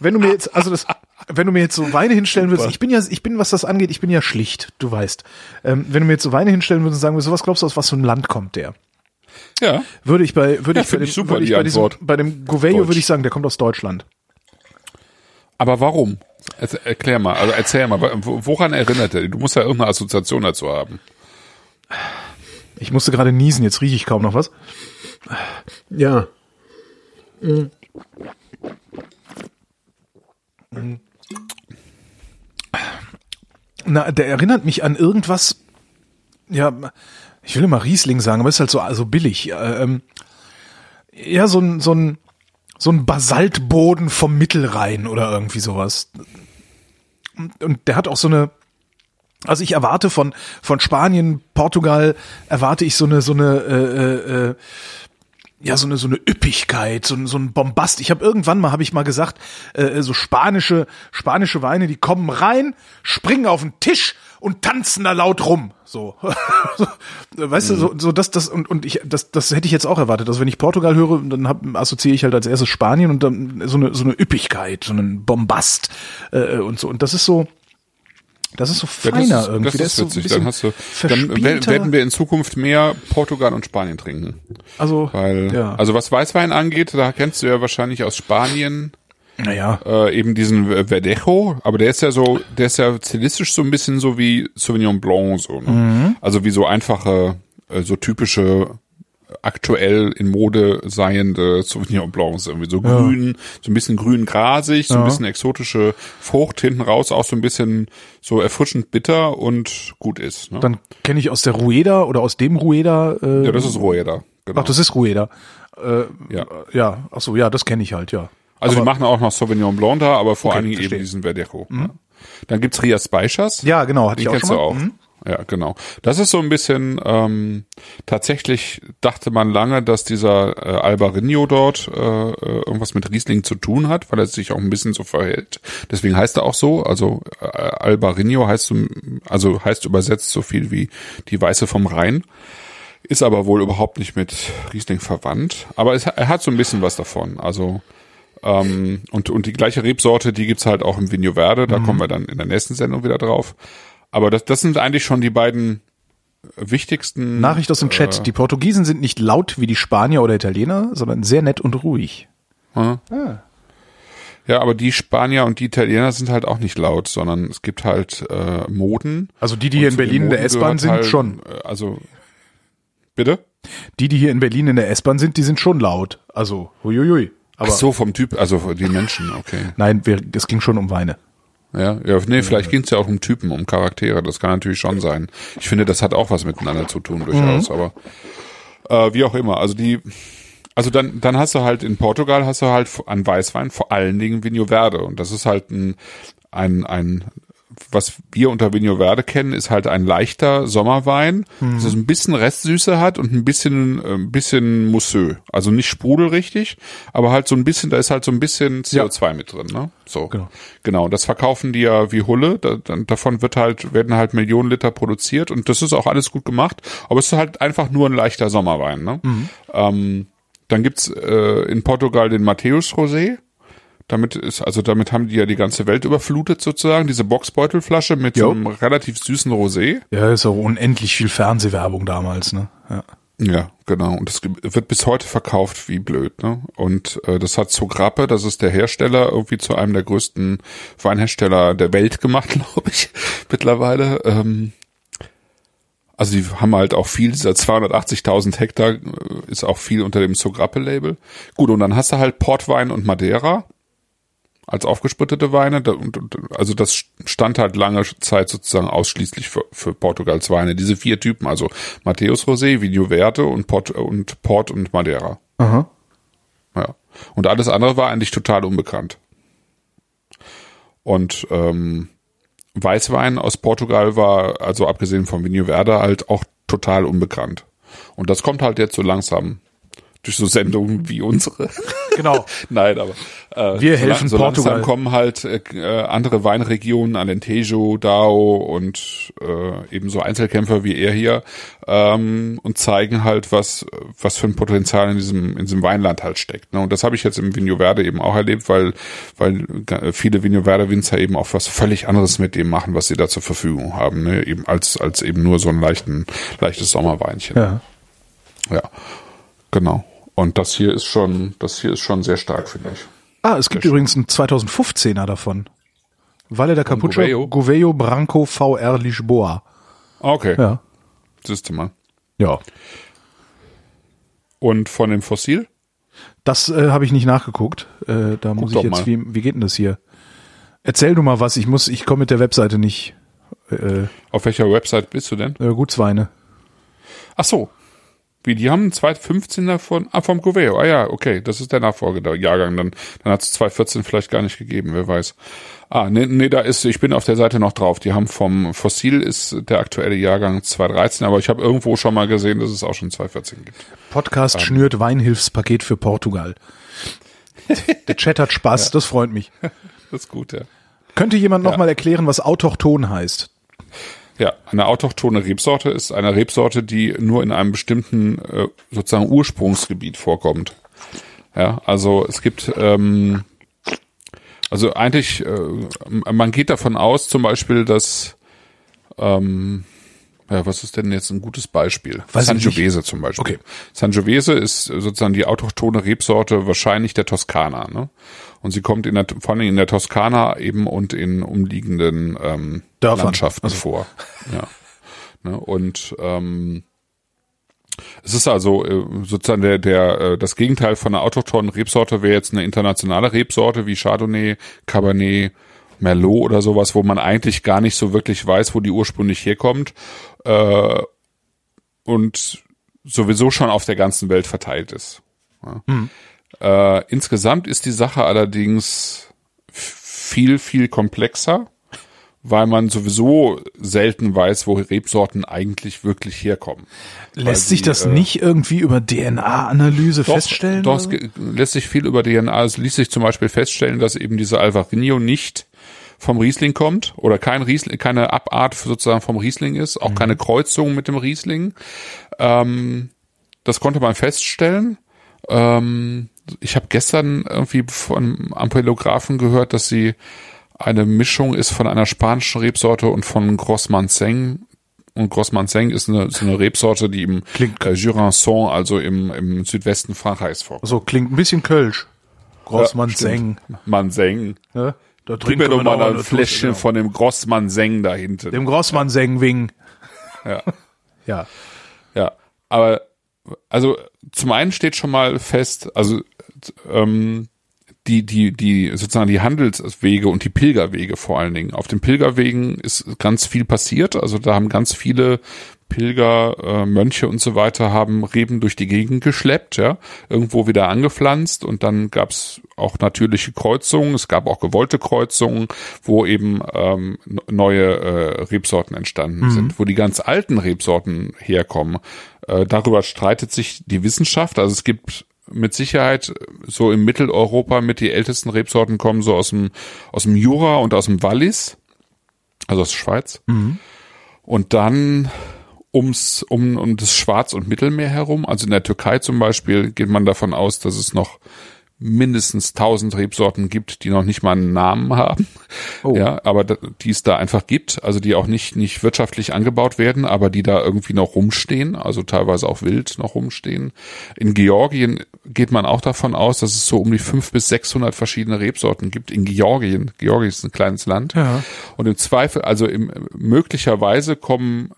Speaker 2: Wenn du mir jetzt, also das, <laughs> wenn du mir jetzt so Weine hinstellen würdest, ich bin ja, ich bin, was das angeht, ich bin ja schlicht, du weißt. Ähm, wenn du mir jetzt so Weine hinstellen würdest und sagen würdest, so was glaubst du, aus was für ein Land kommt der?
Speaker 3: Ja.
Speaker 2: Würde ich bei, würde
Speaker 3: Ja,
Speaker 2: ich bei dem,
Speaker 3: ich super,
Speaker 2: würde ich bei diesem, bei dem Gouveio würde ich sagen, der kommt aus Deutschland.
Speaker 3: Aber warum? Er, erklär mal, also erzähl mal, wo- woran erinnert er? dich? Du musst ja irgendeine Assoziation dazu haben.
Speaker 2: Ich musste gerade niesen, jetzt rieche ich kaum noch was.
Speaker 1: Ja.
Speaker 2: Na, der erinnert mich an irgendwas, ja, ich will immer Riesling sagen, aber ist halt so also billig. Äh, Ähm, ja, so ein, so ein, so ein Basaltboden vom Mittelrhein oder irgendwie sowas. Und, und der hat auch so eine, also ich erwarte von, von Spanien, Portugal, erwarte ich so eine, so eine, äh, äh, äh, ja, so eine, so eine Üppigkeit, so, ein- so ein Bombast. Ich habe irgendwann mal, habe ich mal gesagt, äh, so spanische, spanische Weine, die kommen rein, springen auf den Tisch und tanzen da laut rum. So, <laughs> weißt du, so, so das, das und und ich, das, das hätte ich jetzt auch erwartet. Also wenn ich Portugal höre, dann hab, assoziiere ich halt als erstes Spanien und dann so eine, so eine Üppigkeit, so einen Bombast äh, und so. Und das ist so, das ist so
Speaker 3: Ja,
Speaker 2: feiner
Speaker 3: das ist,
Speaker 2: irgendwie.
Speaker 3: Das ist
Speaker 2: so ein
Speaker 3: witzig.
Speaker 2: bisschen
Speaker 3: Dann hast du, dann werden wir in Zukunft mehr Portugal und Spanien trinken.
Speaker 2: also,
Speaker 3: Weil,
Speaker 2: ja.
Speaker 3: also was Weißwein angeht, da kennst du ja wahrscheinlich aus Spanien
Speaker 2: naja,
Speaker 3: äh, eben diesen Verdejo, aber der ist ja so, der ist ja stilistisch so ein bisschen so wie Sauvignon Blanc so, ne?
Speaker 2: Mhm.
Speaker 3: Also wie so einfache, äh, so typische aktuell in Mode seiende Sauvignon Blancs, irgendwie so grün, so ein bisschen grün grasig, so ein
Speaker 2: Ja.
Speaker 3: bisschen exotische Frucht hinten raus, auch so ein bisschen so erfrischend bitter und gut ist. Ne?
Speaker 2: dann kenne ich aus der Rueda oder aus dem Rueda. Äh,
Speaker 3: ja, das ist Rueda. Genau.
Speaker 2: Ach, das ist Rueda. Äh,
Speaker 3: ja.
Speaker 2: ja, ach so, ja, das kenne ich halt, ja.
Speaker 3: Also
Speaker 2: aber-
Speaker 3: die machen auch noch Sauvignon Blanc da, aber vor
Speaker 2: Okay,
Speaker 3: allen Dingen
Speaker 2: verstehe.
Speaker 3: eben diesen Verdejo. Ja. Dann gibt's Rias Baixas.
Speaker 2: Ja, genau, hatte
Speaker 3: Den
Speaker 2: ich auch
Speaker 3: kennst
Speaker 2: schon
Speaker 3: du
Speaker 2: mal.
Speaker 3: auch.
Speaker 2: Mhm.
Speaker 3: Ja, genau. Das ist so ein bisschen, ähm, tatsächlich dachte man lange, dass dieser äh, Albarino dort äh, äh, irgendwas mit Riesling zu tun hat, weil er sich auch ein bisschen so verhält. Deswegen heißt er auch so. Also äh, Albarino heißt, so- also heißt übersetzt so viel wie die Weiße vom Rhein. Ist aber wohl überhaupt nicht mit Riesling verwandt. Aber es, er hat so ein bisschen was davon. Also ähm, und, und die gleiche Rebsorte, die gibt's halt auch im Vigno Verde, da kommen wir dann in der nächsten Sendung wieder drauf. Aber das, das sind eigentlich schon die beiden wichtigsten.
Speaker 2: Nachricht aus dem Chat.
Speaker 3: Äh,
Speaker 2: Die Portugiesen sind nicht laut wie die Spanier oder Italiener, sondern sehr nett und ruhig.
Speaker 3: äh, ja, aber die Spanier und die Italiener sind halt auch nicht laut, sondern es gibt halt äh, Moden.
Speaker 2: Also die, die hier in Berlin in der S-Bahn sind,
Speaker 3: halt,
Speaker 2: schon.
Speaker 3: äh, Also bitte?
Speaker 2: Die, die hier in Berlin in der S-Bahn sind, die sind schon laut. Also, huiuiui. Aber
Speaker 3: Ach so, vom Typ, also die Menschen, okay.
Speaker 2: nein, wir, es ging schon um Weine.
Speaker 3: Ja, ja, nee, vielleicht ging's ja auch um Typen, um Charaktere. Das kann natürlich schon sein. Ich finde, das hat auch was miteinander zu tun, durchaus. Aber Äh, wie auch immer. Also die, also dann, dann hast du halt in Portugal hast du halt an Weißwein vor allen Dingen Vinho Verde und das ist halt ein, ein, ein was wir unter Vinho Verde kennen, ist halt ein leichter Sommerwein, mhm. das ein bisschen Restsüße hat und ein bisschen, ein äh, bisschen Mousseux. Also nicht sprudelrichtig, aber halt so ein bisschen, da ist halt so ein bisschen CO2 ja. mit drin, ne? So. Genau. Genau. Das verkaufen die ja wie Hulle. Da, davon wird halt, werden halt Millionen Liter produziert und das ist auch alles gut gemacht. Aber es ist halt einfach nur ein leichter Sommerwein, ne? Mhm. Ähm, dann gibt's äh, in Portugal den Matthäus Rosé. Damit ist, also damit haben die ja die ganze Welt überflutet sozusagen, diese Boxbeutelflasche mit jo. so einem relativ süßen Rosé.
Speaker 2: Ja, ist auch unendlich viel Fernsehwerbung damals, ne? Ja.
Speaker 3: Ja, genau. Und das wird bis heute verkauft wie blöd, ne? Und äh, das hat Zograppe, das ist der Hersteller, irgendwie zu einem der größten Weinhersteller der Welt gemacht, <laughs> glaube ich, mittlerweile. Ähm, also die haben halt auch viel, dieser 280.000 Hektar äh, ist auch viel unter dem Zograppe-Label. Gut, und dann hast du halt Portwein und Madeira als aufgesprittete Weine. Also das stand halt lange Zeit sozusagen ausschließlich für, für Portugals Weine. Diese vier Typen, also Matthäus Rosé, Vinho Verde und Port und, Port und Madeira. Aha. Ja. Und alles andere war eigentlich total unbekannt. Und ähm, Weißwein aus Portugal war, also abgesehen vom Vinho Verde, halt auch total unbekannt. Und das kommt halt jetzt so langsam durch so Sendungen <laughs> wie unsere.
Speaker 2: Genau. <laughs>
Speaker 3: Nein, aber
Speaker 2: äh, wir helfen so, Portugal.
Speaker 3: kommen halt äh, andere Weinregionen, Alentejo, Dao und äh, eben so Einzelkämpfer wie er hier ähm, und zeigen halt, was was für ein Potenzial in diesem in diesem Weinland halt steckt. Ne? Und das habe ich jetzt im Vinho Verde eben auch erlebt, weil weil viele Vinho Verde Winzer eben auch was völlig anderes mit dem machen, was sie da zur Verfügung haben, ne? eben als als eben nur so ein leichten leichtes Sommerweinchen.
Speaker 2: Ja.
Speaker 3: Ja. Genau. Und das hier ist schon, das hier ist schon sehr stark, finde ich.
Speaker 2: Ah, es gibt sehr übrigens einen 2015er davon. Valle da Capucho, Gouveio Branco VR Lisboa.
Speaker 3: Okay.
Speaker 2: Ja.
Speaker 3: Siehst du mal.
Speaker 2: Ja.
Speaker 3: Und von dem Fossil?
Speaker 2: Das äh, habe ich nicht nachgeguckt. Äh, da Guck muss ich jetzt, wie, wie geht denn das hier? Erzähl du mal was, ich muss, ich komme mit der Webseite nicht.
Speaker 3: Äh, Auf welcher Website bist du denn?
Speaker 2: Äh, Gutsweine.
Speaker 3: Ach so, wie, die haben einen 215er von, ah, vom Goveo. Ah ja, okay, das ist der Nachfolgejahrgang. Dann, dann hat es 214 vielleicht gar nicht gegeben, wer weiß. Ah, nee, nee, da ist, ich bin auf der Seite noch drauf. Die haben vom Fossil ist der aktuelle Jahrgang 213, aber ich habe irgendwo schon mal gesehen, dass es auch schon 214 gibt.
Speaker 2: Podcast. Ähm. schnürt Weinhilfspaket für Portugal. der Chat hat Spaß, <laughs> ja. das freut mich.
Speaker 3: Das ist gut, ja.
Speaker 2: Könnte jemand ja. noch mal erklären, was autochton heißt?
Speaker 3: Ja, eine autochtone Rebsorte ist eine Rebsorte, die nur in einem bestimmten äh, sozusagen Ursprungsgebiet vorkommt. Ja, also es gibt ähm, also eigentlich äh, man geht davon aus, zum Beispiel, dass ähm, ja, was ist denn jetzt ein gutes Beispiel?
Speaker 2: Weiß
Speaker 3: Sangiovese zum Beispiel.
Speaker 2: Okay.
Speaker 3: Sangiovese ist sozusagen die autochtone Rebsorte wahrscheinlich der Toskana. Ne? Und sie kommt in der, vor allem in der Toskana eben und in umliegenden ähm, Landschaften also. vor. Ja. Ne? Und ähm, es ist also äh, sozusagen der, der, äh, das Gegenteil von einer autochthonen Rebsorte wäre jetzt eine internationale Rebsorte wie Chardonnay, Cabernet, Merlot oder sowas, wo man eigentlich gar nicht so wirklich weiß, wo die ursprünglich herkommt äh, und sowieso schon auf der ganzen Welt verteilt ist. Ja. Mhm. Äh, insgesamt ist die Sache allerdings viel, viel komplexer, weil man sowieso selten weiß, wo Rebsorten eigentlich wirklich herkommen.
Speaker 2: Lässt sich das äh, nicht irgendwie über DNA-Analyse feststellen?
Speaker 3: Doch, es lässt sich viel über DNA. Es ließ sich zum Beispiel feststellen, dass eben diese Alvarinho nicht vom Riesling kommt oder kein Riesling, keine Abart sozusagen vom Riesling ist, auch mhm. keine Kreuzung mit dem Riesling. Ähm, das konnte man feststellen. Ähm, ich habe gestern irgendwie von Ampelographen gehört, dass sie eine Mischung ist von einer spanischen Rebsorte und von Gros Manseng. Und Gros Manseng ist eine, so eine Rebsorte, die im
Speaker 2: klingt,
Speaker 3: äh, Jurançon, also im, im Südwesten Frankreichs vorkommt.
Speaker 2: So klingt ein bisschen Kölsch. Gros ja, Manseng.
Speaker 3: Manseng.
Speaker 2: Ja?
Speaker 3: Da Gib mir doch mal ein Fläschchen genau. von dem Grossmann Seng da hinten.
Speaker 2: Dem Grossmann Seng Wing.
Speaker 3: Ja.
Speaker 2: ja.
Speaker 3: Ja. Aber, also, zum einen steht schon mal fest, also, ähm, die, die, die, sozusagen die Handelswege und die Pilgerwege vor allen Dingen. Auf den Pilgerwegen ist ganz viel passiert. Also da haben ganz viele Pilger, äh, Mönche und so weiter haben Reben durch die Gegend geschleppt, ja, irgendwo wieder angepflanzt und dann gab's auch natürliche Kreuzungen, es gab auch gewollte Kreuzungen, wo eben ähm, neue äh, Rebsorten entstanden mhm. sind, wo die ganz alten Rebsorten herkommen. Äh, darüber streitet sich die Wissenschaft, also es gibt mit Sicherheit so im Mitteleuropa mit die ältesten Rebsorten kommen so aus dem aus dem Jura und aus dem Wallis, also aus der Schweiz. Mhm. Und dann ums, um, um das Schwarz- und Mittelmeer herum. Also in der Türkei zum Beispiel geht man davon aus, dass es noch mindestens tausend Rebsorten gibt, die noch nicht mal einen Namen haben. Oh. Ja, aber die es da einfach gibt, also die auch nicht, nicht wirtschaftlich angebaut werden, aber die da irgendwie noch rumstehen, also teilweise auch wild noch rumstehen. In Georgien geht man auch davon aus, dass es so um die fünf bis sechshundert verschiedene Rebsorten gibt. In Georgien, Georgien ist ein kleines Land. Ja. Und im Zweifel, also im, möglicherweise kommen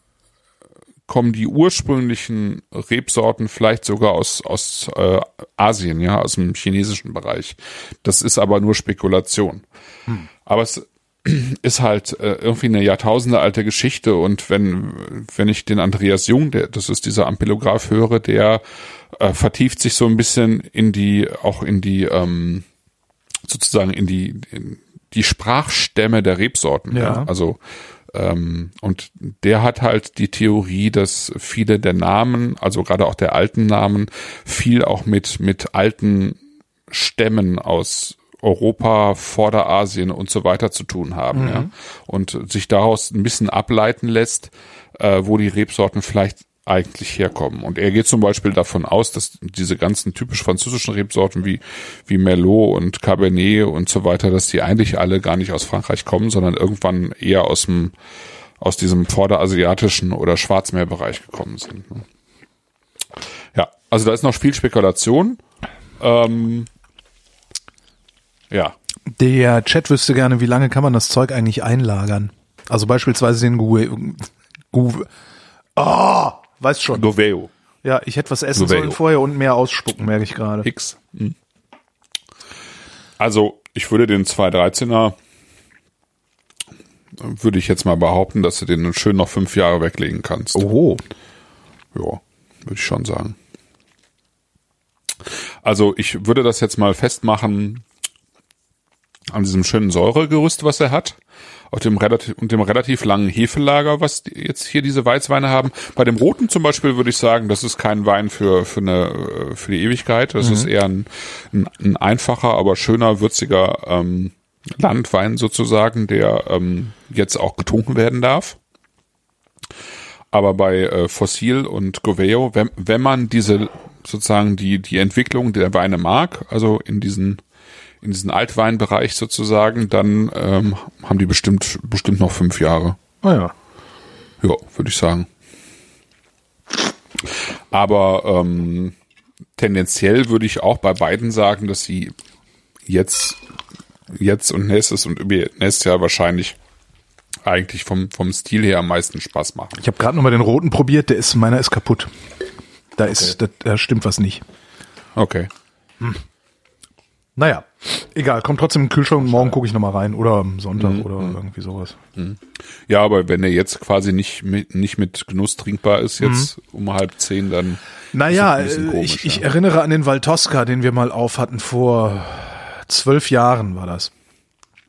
Speaker 3: kommen die ursprünglichen Rebsorten vielleicht sogar aus, aus äh, Asien, ja, aus dem chinesischen Bereich. Das ist aber nur Spekulation. Hm. Aber es ist halt äh, irgendwie eine Jahrtausende alte Geschichte und wenn, wenn ich den Andreas Jung, der, das ist dieser Ampelograph höre, der äh, vertieft sich so ein bisschen in die, auch in die, ähm, sozusagen in die, in die Sprachstämme der Rebsorten. Ja. ja. Also ähm, und der hat halt die Theorie, dass viele der Namen, also gerade auch der alten Namen, viel auch mit, mit alten Stämmen aus Europa, Vorderasien und so weiter zu tun haben, mhm. ja. Und sich daraus ein bisschen ableiten lässt, äh, wo die Rebsorten vielleicht eigentlich herkommen. Und er geht zum Beispiel davon aus, dass diese ganzen typisch französischen Rebsorten wie, wie Merlot und Cabernet und so weiter, dass die eigentlich alle gar nicht aus Frankreich kommen, sondern irgendwann eher aus dem, aus diesem vorderasiatischen oder Schwarzmeerbereich gekommen sind. Ne? Ja, also da ist noch viel Spekulation. Ähm, ja.
Speaker 2: Der Chat wüsste gerne, wie lange kann man das Zeug eigentlich einlagern? Also beispielsweise den Gue, Gue, oh, Weißt schon.
Speaker 3: Goveo.
Speaker 2: Ja, ich hätte was essen Goveo. sollen vorher und mehr ausspucken, merke ich gerade.
Speaker 3: Hicks. Hm. Also, ich würde den 213er würde ich jetzt mal behaupten, dass du den schön noch fünf Jahre weglegen kannst.
Speaker 2: Oh.
Speaker 3: Ja, würde ich schon sagen. Also ich würde das jetzt mal festmachen an diesem schönen Säuregerüst, was er hat auf dem relativ und dem relativ langen Hefelager, was jetzt hier diese Weißweine haben. Bei dem roten zum Beispiel würde ich sagen, das ist kein Wein für für eine für die Ewigkeit. Das mhm. ist eher ein, ein, ein, einfacher, aber schöner, würziger ähm, Landwein sozusagen, der ähm, jetzt auch getrunken werden darf. Aber bei äh, Fossil und Goveo, wenn, wenn man diese sozusagen die die Entwicklung der Weine mag, also in diesen in diesen Altweinbereich sozusagen, dann ähm, haben die bestimmt, bestimmt noch fünf Jahre.
Speaker 2: Ah ja.
Speaker 3: Ja, würde ich sagen. Aber ähm, tendenziell würde ich auch bei beiden sagen, dass sie jetzt, jetzt und nächstes und nächstes Jahr wahrscheinlich eigentlich vom, vom Stil her am meisten Spaß machen.
Speaker 2: Ich habe gerade noch mal den roten probiert, der ist, meiner ist kaputt. Da okay. ist, da, da stimmt was nicht.
Speaker 3: Okay. Hm.
Speaker 2: Naja, egal, kommt trotzdem im Kühlschrank und morgen gucke ich nochmal rein oder am Sonntag mhm. oder mhm. irgendwie sowas.
Speaker 3: Mhm. Ja, aber wenn er jetzt quasi nicht mit, nicht mit Genuss trinkbar ist, jetzt mhm. um halb zehn, dann.
Speaker 2: Naja, äh, komisch, ich, ja. ich erinnere an den Valtosca, den wir mal auf hatten vor zwölf Jahren war das.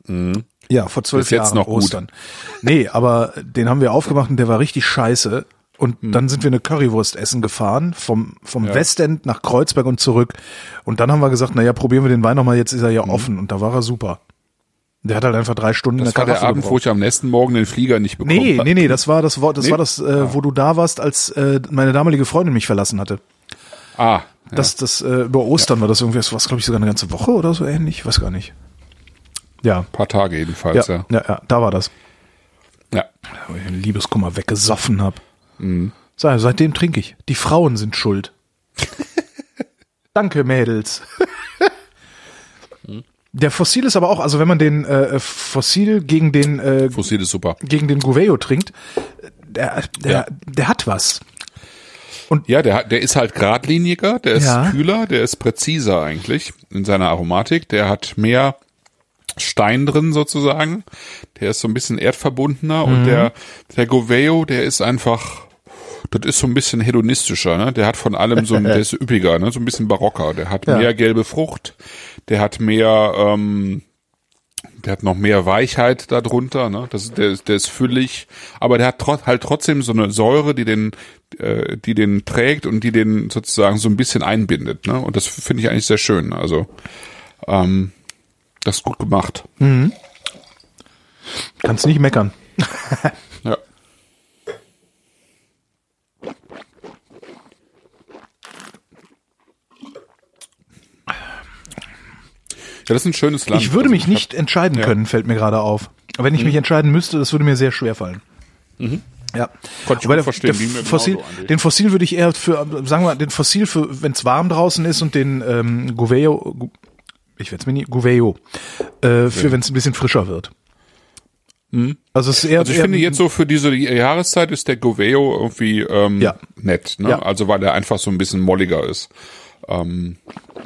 Speaker 2: Mhm. Ja, vor zwölf Jahren.
Speaker 3: Jetzt noch Ostern. Gut.
Speaker 2: Nee, aber den haben wir aufgemacht und der war richtig scheiße. Und hm. dann sind wir eine Currywurst essen gefahren, vom, vom ja. Westend nach Kreuzberg und zurück. Und dann haben wir gesagt, na ja, probieren wir den Wein nochmal, jetzt ist er ja hm. offen. Und da war er super. Der hat halt einfach drei Stunden
Speaker 3: das in der war der Abend, gebraucht. wo ich am nächsten Morgen den Flieger nicht bekommen
Speaker 2: Nee, nee, nee, das war das, war, das, nee? war das äh, wo du da warst, als äh, meine damalige Freundin mich verlassen hatte.
Speaker 3: Ah. Ja.
Speaker 2: Das, das, äh, über Ostern ja. war das irgendwie, das war glaube ich sogar eine ganze Woche oder so ähnlich, ich weiß gar nicht. Ja. Ein
Speaker 3: paar Tage jedenfalls,
Speaker 2: ja. Ja, ja, ja da war das.
Speaker 3: Ja.
Speaker 2: Wo ich Liebeskummer weggesoffen hab. Mhm. Seitdem trinke ich. Die Frauen sind schuld. <laughs> Danke, Mädels. Der Fossil ist aber auch, also wenn man den äh, Fossil gegen den äh,
Speaker 3: Fossil ist super.
Speaker 2: gegen den Gouveio trinkt, der, der, ja. der hat was.
Speaker 3: Und ja, der, der ist halt geradliniger, der ist ja. kühler, der ist präziser eigentlich in seiner Aromatik. Der hat mehr Stein drin sozusagen. Der ist so ein bisschen erdverbundener mhm. und der, der Gouveio, der ist einfach das ist so ein bisschen hedonistischer, ne? Der hat von allem so ein, <laughs> der ist üppiger, ne? So ein bisschen barocker. Der hat
Speaker 2: Ja.
Speaker 3: mehr gelbe Frucht, der hat mehr, ähm, der hat noch mehr Weichheit darunter, ne? Das, ist- der, ist- der ist füllig, aber der hat trot, halt trotzdem so eine Säure, die den, äh, die den trägt und die den sozusagen so ein bisschen einbindet, ne? Und das finde ich eigentlich sehr schön. Also ähm, das ist gut gemacht.
Speaker 2: Kannst nicht meckern. <laughs>
Speaker 3: Ja. Ja, das ist ein schönes Land.
Speaker 2: Ich würde
Speaker 3: Also
Speaker 2: mich nicht entscheiden
Speaker 3: Ja.
Speaker 2: können, fällt mir gerade auf. Wenn ich mich entscheiden müsste, das würde mir sehr schwer fallen. Ja.
Speaker 3: Mhm. Konnte ich
Speaker 2: Wobei
Speaker 3: gut verstehen,
Speaker 2: der Fossil,
Speaker 3: genauso,
Speaker 2: den Fossil würde ich eher für, sagen wir, den Fossil für, wenn es warm draußen ist und den ähm, Gouveio, Gu- ich werde es mir nie, Gouveio, äh, für wenn es ein bisschen frischer wird. Also es ist eher,
Speaker 3: Also ich
Speaker 2: eher
Speaker 3: finde jetzt so für diese Jahreszeit ist der Goveo irgendwie ähm,
Speaker 2: Ja.
Speaker 3: nett, ne?
Speaker 2: Ja.
Speaker 3: Also weil er einfach so ein bisschen molliger ist. Ähm,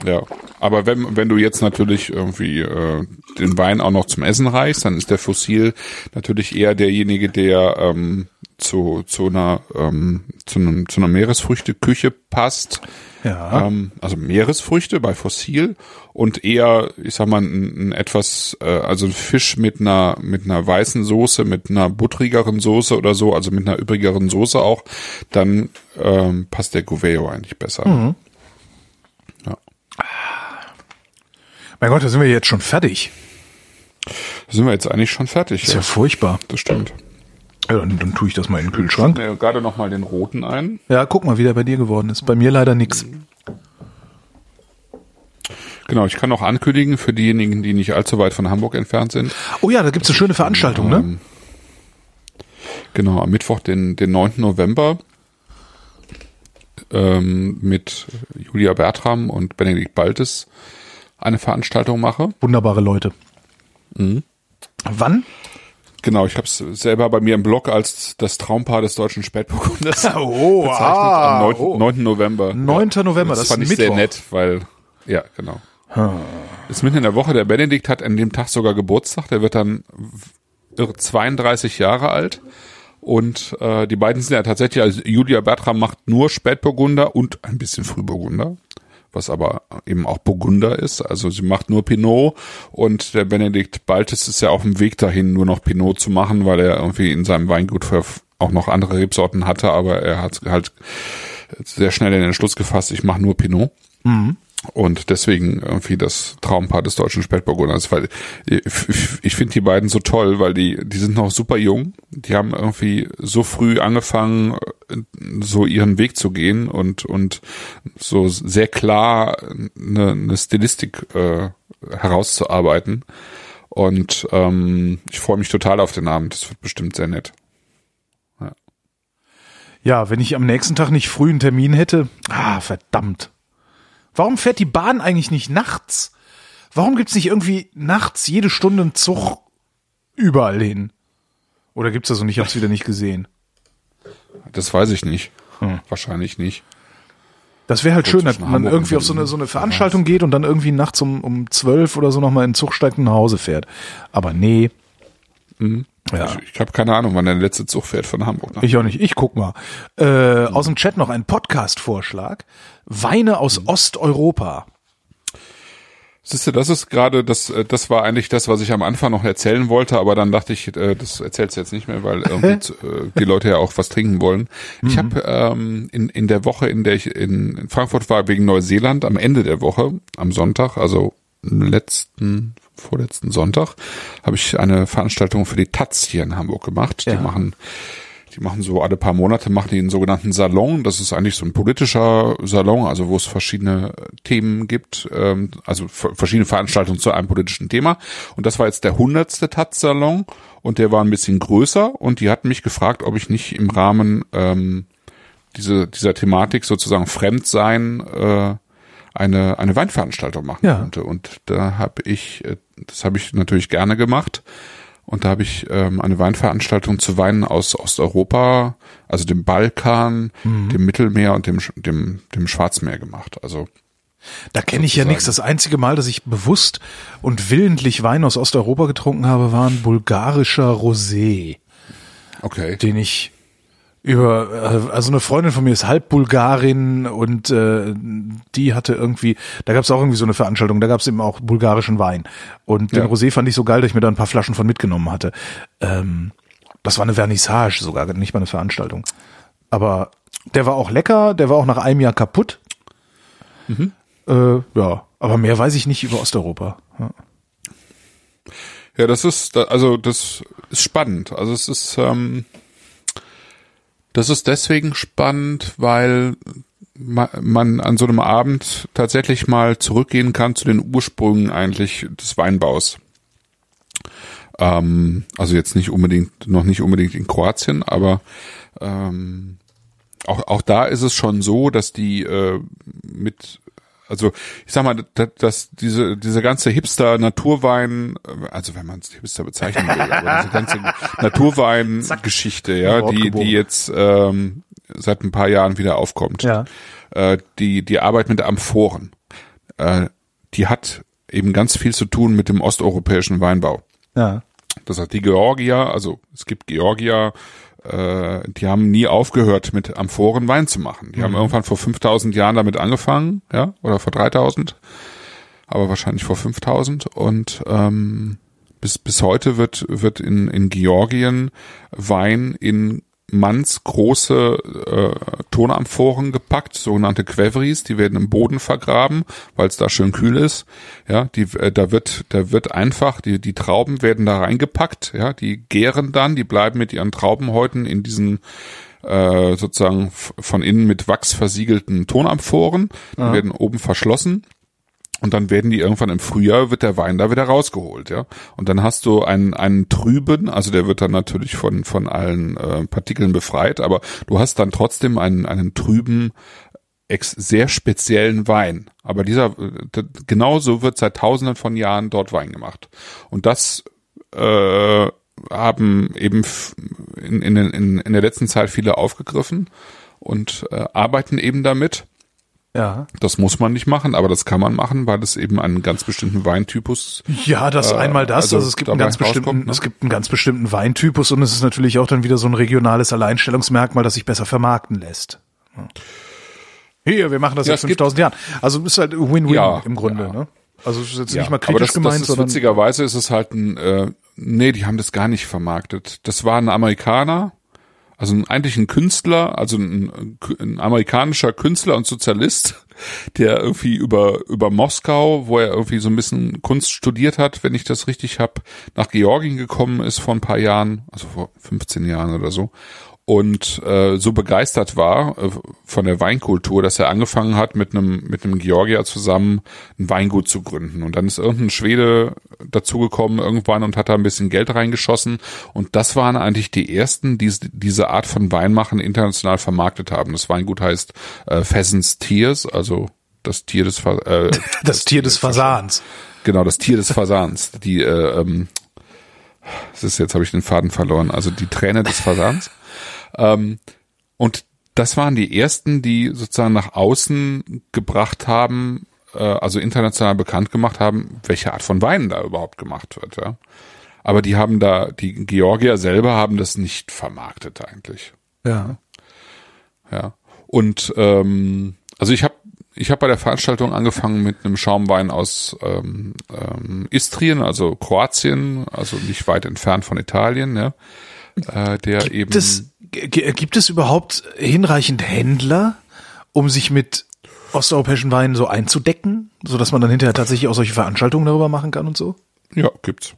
Speaker 3: ja, aber wenn wenn du jetzt natürlich irgendwie äh, den Wein auch noch zum Essen reichst, dann ist der Fossil natürlich eher derjenige, der ähm, zu zu einer ähm, zu, einem, zu einer Meeresfrüchteküche passt.
Speaker 2: Ja.
Speaker 3: Ähm, also Meeresfrüchte bei Fossil und eher, ich sag mal, ein, ein etwas, äh, also ein Fisch mit einer mit einer weißen Soße, mit einer buttrigeren Soße oder so, also mit einer übrigeren Soße auch, dann ähm, passt der Gouveio eigentlich besser.
Speaker 2: Mhm. Mein Gott, da sind wir jetzt schon fertig.
Speaker 3: Da sind wir jetzt eigentlich schon fertig.
Speaker 2: Ist ja
Speaker 3: Ja,
Speaker 2: furchtbar.
Speaker 3: das stimmt.
Speaker 2: Ja, dann, dann tue ich das mal in den Kühlschrank.
Speaker 3: Ja, gerade noch mal den roten ein.
Speaker 2: Ja, guck mal, wie der bei dir geworden ist. Bei mir leider nix.
Speaker 3: Genau, ich kann noch ankündigen für diejenigen, die nicht allzu weit von Hamburg entfernt sind.
Speaker 2: Oh ja, da gibt's eine schöne Veranstaltung, ne?
Speaker 3: Ähm, Genau, am Mittwoch, den, den 9. November, ähm, mit Julia Bertram und Benedikt Baltes eine Veranstaltung mache.
Speaker 2: Wunderbare Leute.
Speaker 3: Mhm.
Speaker 2: Wann?
Speaker 3: Genau, ich habe es selber bei mir im Blog als das Traumpaar des deutschen Spätburgunders <laughs>
Speaker 2: Oh,
Speaker 3: bezeichnet.
Speaker 2: ah,
Speaker 3: am 9.
Speaker 2: oh.
Speaker 3: 9. November.
Speaker 2: 9. November, das
Speaker 3: fand
Speaker 2: ist
Speaker 3: ich sehr
Speaker 2: Mittwoch.
Speaker 3: nett, weil, ja, genau. Ist mitten in der Woche. Der Benedikt hat an dem Tag sogar Geburtstag. Der wird dann irre 32 Jahre alt. Und äh, die beiden sind ja tatsächlich, also Julia Bertram macht nur Spätburgunder und ein bisschen Frühburgunder, was aber eben auch Burgunder ist. Also sie macht nur Pinot und der Benedikt Baltes ist ja auf dem Weg dahin, nur noch Pinot zu machen, weil er irgendwie in seinem Weingut auch noch andere Rebsorten hatte, aber er hat halt sehr schnell den Entschluss gefasst, ich mache nur Pinot. Und deswegen irgendwie das Traumpaar des deutschen Spätburgunders, weil ich, ich finde die beiden so toll, weil die, die sind noch super jung. Die haben irgendwie so früh angefangen, so ihren Weg zu gehen und, und so sehr klar eine, eine Stilistik äh, herauszuarbeiten. Und ähm, ich freue mich total auf den Abend. Das wird bestimmt sehr nett.
Speaker 2: Ja, wenn ich am nächsten Tag nicht früh einen Termin hätte. Ah, verdammt. Warum fährt die Bahn eigentlich nicht nachts? Warum gibt's nicht irgendwie nachts jede Stunde einen Zug überall hin? Oder gibt's das so nicht? Ich hab's wieder nicht gesehen.
Speaker 3: Das weiß ich nicht. Wahrscheinlich nicht.
Speaker 2: Das wäre halt schön, dass
Speaker 3: zwischen
Speaker 2: man
Speaker 3: Hamburg
Speaker 2: irgendwie auf so eine, so eine Veranstaltung geht und dann irgendwie nachts um, um zwölf oder so nochmal in den Zug steigt und nach Hause fährt. Aber nee. Ja.
Speaker 3: Ich, ich habe keine Ahnung, wann der letzte Zug fährt von Hamburg nach
Speaker 2: Ich auch nicht. Ich guck mal. Äh, aus dem Chat noch ein Podcast-Vorschlag. Weine aus Osteuropa.
Speaker 3: Siehst du, das ist gerade, das, äh, das war eigentlich das, was ich am Anfang noch erzählen wollte, aber dann dachte ich, äh, das erzählst du jetzt nicht mehr, weil <laughs> äh, die Leute ja auch was trinken wollen. Ich habe ähm, in, in der Woche, in der ich in, in Frankfurt war, wegen Neuseeland, am Ende der Woche, am Sonntag, also letzten, vorletzten Sonntag, habe ich eine Veranstaltung für die Taz hier in Hamburg gemacht.
Speaker 2: Ja.
Speaker 3: Die machen die machen so alle paar Monate machen die einen sogenannten Salon. Das ist eigentlich so ein politischer Salon, also wo es verschiedene Themen gibt, ähm, also ver- verschiedene Veranstaltungen zu einem politischen Thema. Und das war jetzt der hundertste Taz-Salon und der war ein bisschen größer und die hatten mich gefragt, ob ich nicht im Rahmen ähm, diese, dieser Thematik sozusagen Fremdsein äh, eine, eine Weinveranstaltung machen
Speaker 2: Ja.
Speaker 3: könnte. Und da habe ich, äh, das habe ich natürlich gerne gemacht. Und da habe ich ähm, eine Weinveranstaltung zu Weinen aus Osteuropa, also dem Balkan, dem Mittelmeer und dem, dem, dem Schwarzmeer gemacht. Also
Speaker 2: Da kenne ich ja nichts. Das einzige Mal, dass ich bewusst und willentlich Wein aus Osteuropa getrunken habe, war ein bulgarischer Rosé,
Speaker 3: okay.
Speaker 2: den ich über, äh, also eine Freundin von mir ist halb Bulgarin und äh, die hatte irgendwie, da gab es auch irgendwie so eine Veranstaltung, da gab es eben auch bulgarischen Wein. Und den
Speaker 3: Ja.
Speaker 2: Rosé fand ich so geil, dass ich mir da ein paar Flaschen von mitgenommen hatte. Ähm, das war eine Vernissage sogar, nicht mal eine Veranstaltung. Aber der war auch lecker, der war auch nach einem Jahr kaputt. Äh, ja, aber mehr weiß ich nicht über Osteuropa. Ja.
Speaker 3: Ja, das ist, also das ist spannend. Also es ist, ähm, das ist deswegen spannend, weil ma- man an so einem Abend tatsächlich mal zurückgehen kann zu den Ursprüngen eigentlich des Weinbaus. Ähm, also jetzt nicht unbedingt, noch nicht unbedingt in Kroatien, aber ähm, auch, auch da ist es schon so, dass die äh, mit also ich sag mal, dass, dass diese diese ganze Hipster Naturwein, äh, also wenn man es Hipster bezeichnen will, aber diese ganze <laughs> Naturwein Geschichte, ja, die die jetzt ähm, seit ein paar Jahren wieder aufkommt.
Speaker 2: Ja.
Speaker 3: Äh, die die Arbeit mit Amphoren, äh, die hat eben ganz viel zu tun mit dem osteuropäischen Weinbau.
Speaker 2: Ja.
Speaker 3: Das hat die Georgier, also es gibt Georgier, äh, die haben nie aufgehört, mit Amphoren Wein zu machen. Die haben irgendwann vor 5000 Jahren damit angefangen, ja, oder vor 3000, aber wahrscheinlich vor 5000 und ähm, bis bis heute wird wird in in Georgien Wein in Manns große äh, Tonamphoren gepackt, sogenannte Quevris, die werden im Boden vergraben, weil es da schön kühl ist. Ja, die äh, da wird da wird einfach die die Trauben werden da reingepackt, ja, die gären dann, die bleiben mit ihren Traubenhäuten in diesen äh, sozusagen von innen mit Wachs versiegelten Tonamphoren, die werden oben verschlossen und dann werden die irgendwann im Frühjahr wird der Wein da wieder rausgeholt, ja. Und dann hast du einen einen trüben, also der wird dann natürlich von von allen äh, Partikeln befreit, aber du hast dann trotzdem einen einen trüben ex sehr speziellen Wein. Aber dieser äh, genauso wird seit Tausenden von Jahren dort Wein gemacht. Und das äh, haben eben in, in, in, in der letzten Zeit viele aufgegriffen und äh, arbeiten eben damit.
Speaker 2: Ja.
Speaker 3: Das muss man nicht machen, aber das kann man machen, weil es eben einen ganz bestimmten Weintypus.
Speaker 2: Ja, das
Speaker 3: Äh,
Speaker 2: einmal das, also,
Speaker 3: also
Speaker 2: es gibt einen ganz bestimmten,
Speaker 3: ne?
Speaker 2: es gibt einen ganz bestimmten Weintypus und es ist natürlich auch dann wieder so ein regionales Alleinstellungsmerkmal, das sich besser vermarkten lässt. Hier, wir machen das
Speaker 3: Ja,
Speaker 2: seit
Speaker 3: es gibt-
Speaker 2: 5000 Jahren. Also es ist halt Win-Win
Speaker 3: Ja,
Speaker 2: im Grunde,
Speaker 3: ja.
Speaker 2: ne? Also es ist jetzt nicht mal
Speaker 3: aber
Speaker 2: kritisch
Speaker 3: das,
Speaker 2: gemeint,
Speaker 3: das ist
Speaker 2: sondern
Speaker 3: witzigerweise ist es halt ein, äh, nee, die haben das gar nicht vermarktet. Das war ein Amerikaner, also eigentlich ein Künstler, also ein, ein amerikanischer Künstler und Sozialist, <laughs> der irgendwie über über Moskau, wo er irgendwie so ein bisschen Kunst studiert hat, wenn ich das richtig hab, nach Georgien gekommen ist vor ein paar Jahren, also vor 15 Jahren oder so. Und äh, so begeistert war äh, von der Weinkultur, dass er angefangen hat, mit einem mit einem Georgier zusammen ein Weingut zu gründen. Und dann ist irgendein Schwede dazugekommen irgendwann und hat da ein bisschen Geld reingeschossen. Und das waren eigentlich die ersten, die diese Art von Weinmachen international vermarktet haben. Das Weingut heißt äh, Pheasants Tears, also das Tier des äh, <laughs>
Speaker 2: das Tier des Fasans.
Speaker 3: Genau, das Tier des Fasans. Die, äh, ähm, das ist jetzt habe ich den Faden verloren. Also die Träne des Fasans. <laughs> ähm, und das waren die ersten, die sozusagen nach außen gebracht haben, äh, also international bekannt gemacht haben, welche Art von Wein da überhaupt gemacht wird. Ja. Aber die haben da, die Georgier selber haben das nicht vermarktet eigentlich.
Speaker 2: Ja.
Speaker 3: Ja. Und ähm, also ich habe ich habe bei der Veranstaltung angefangen mit einem Schaumwein aus ähm, ähm, Istrien, also Kroatien, also nicht weit entfernt von Italien, ja. Äh, der eben
Speaker 2: Gibt es, g- gibt es überhaupt hinreichend Händler, um sich mit osteuropäischen Weinen so einzudecken, so dass man dann hinterher tatsächlich auch solche Veranstaltungen darüber machen kann und so?
Speaker 3: Ja, gibt's.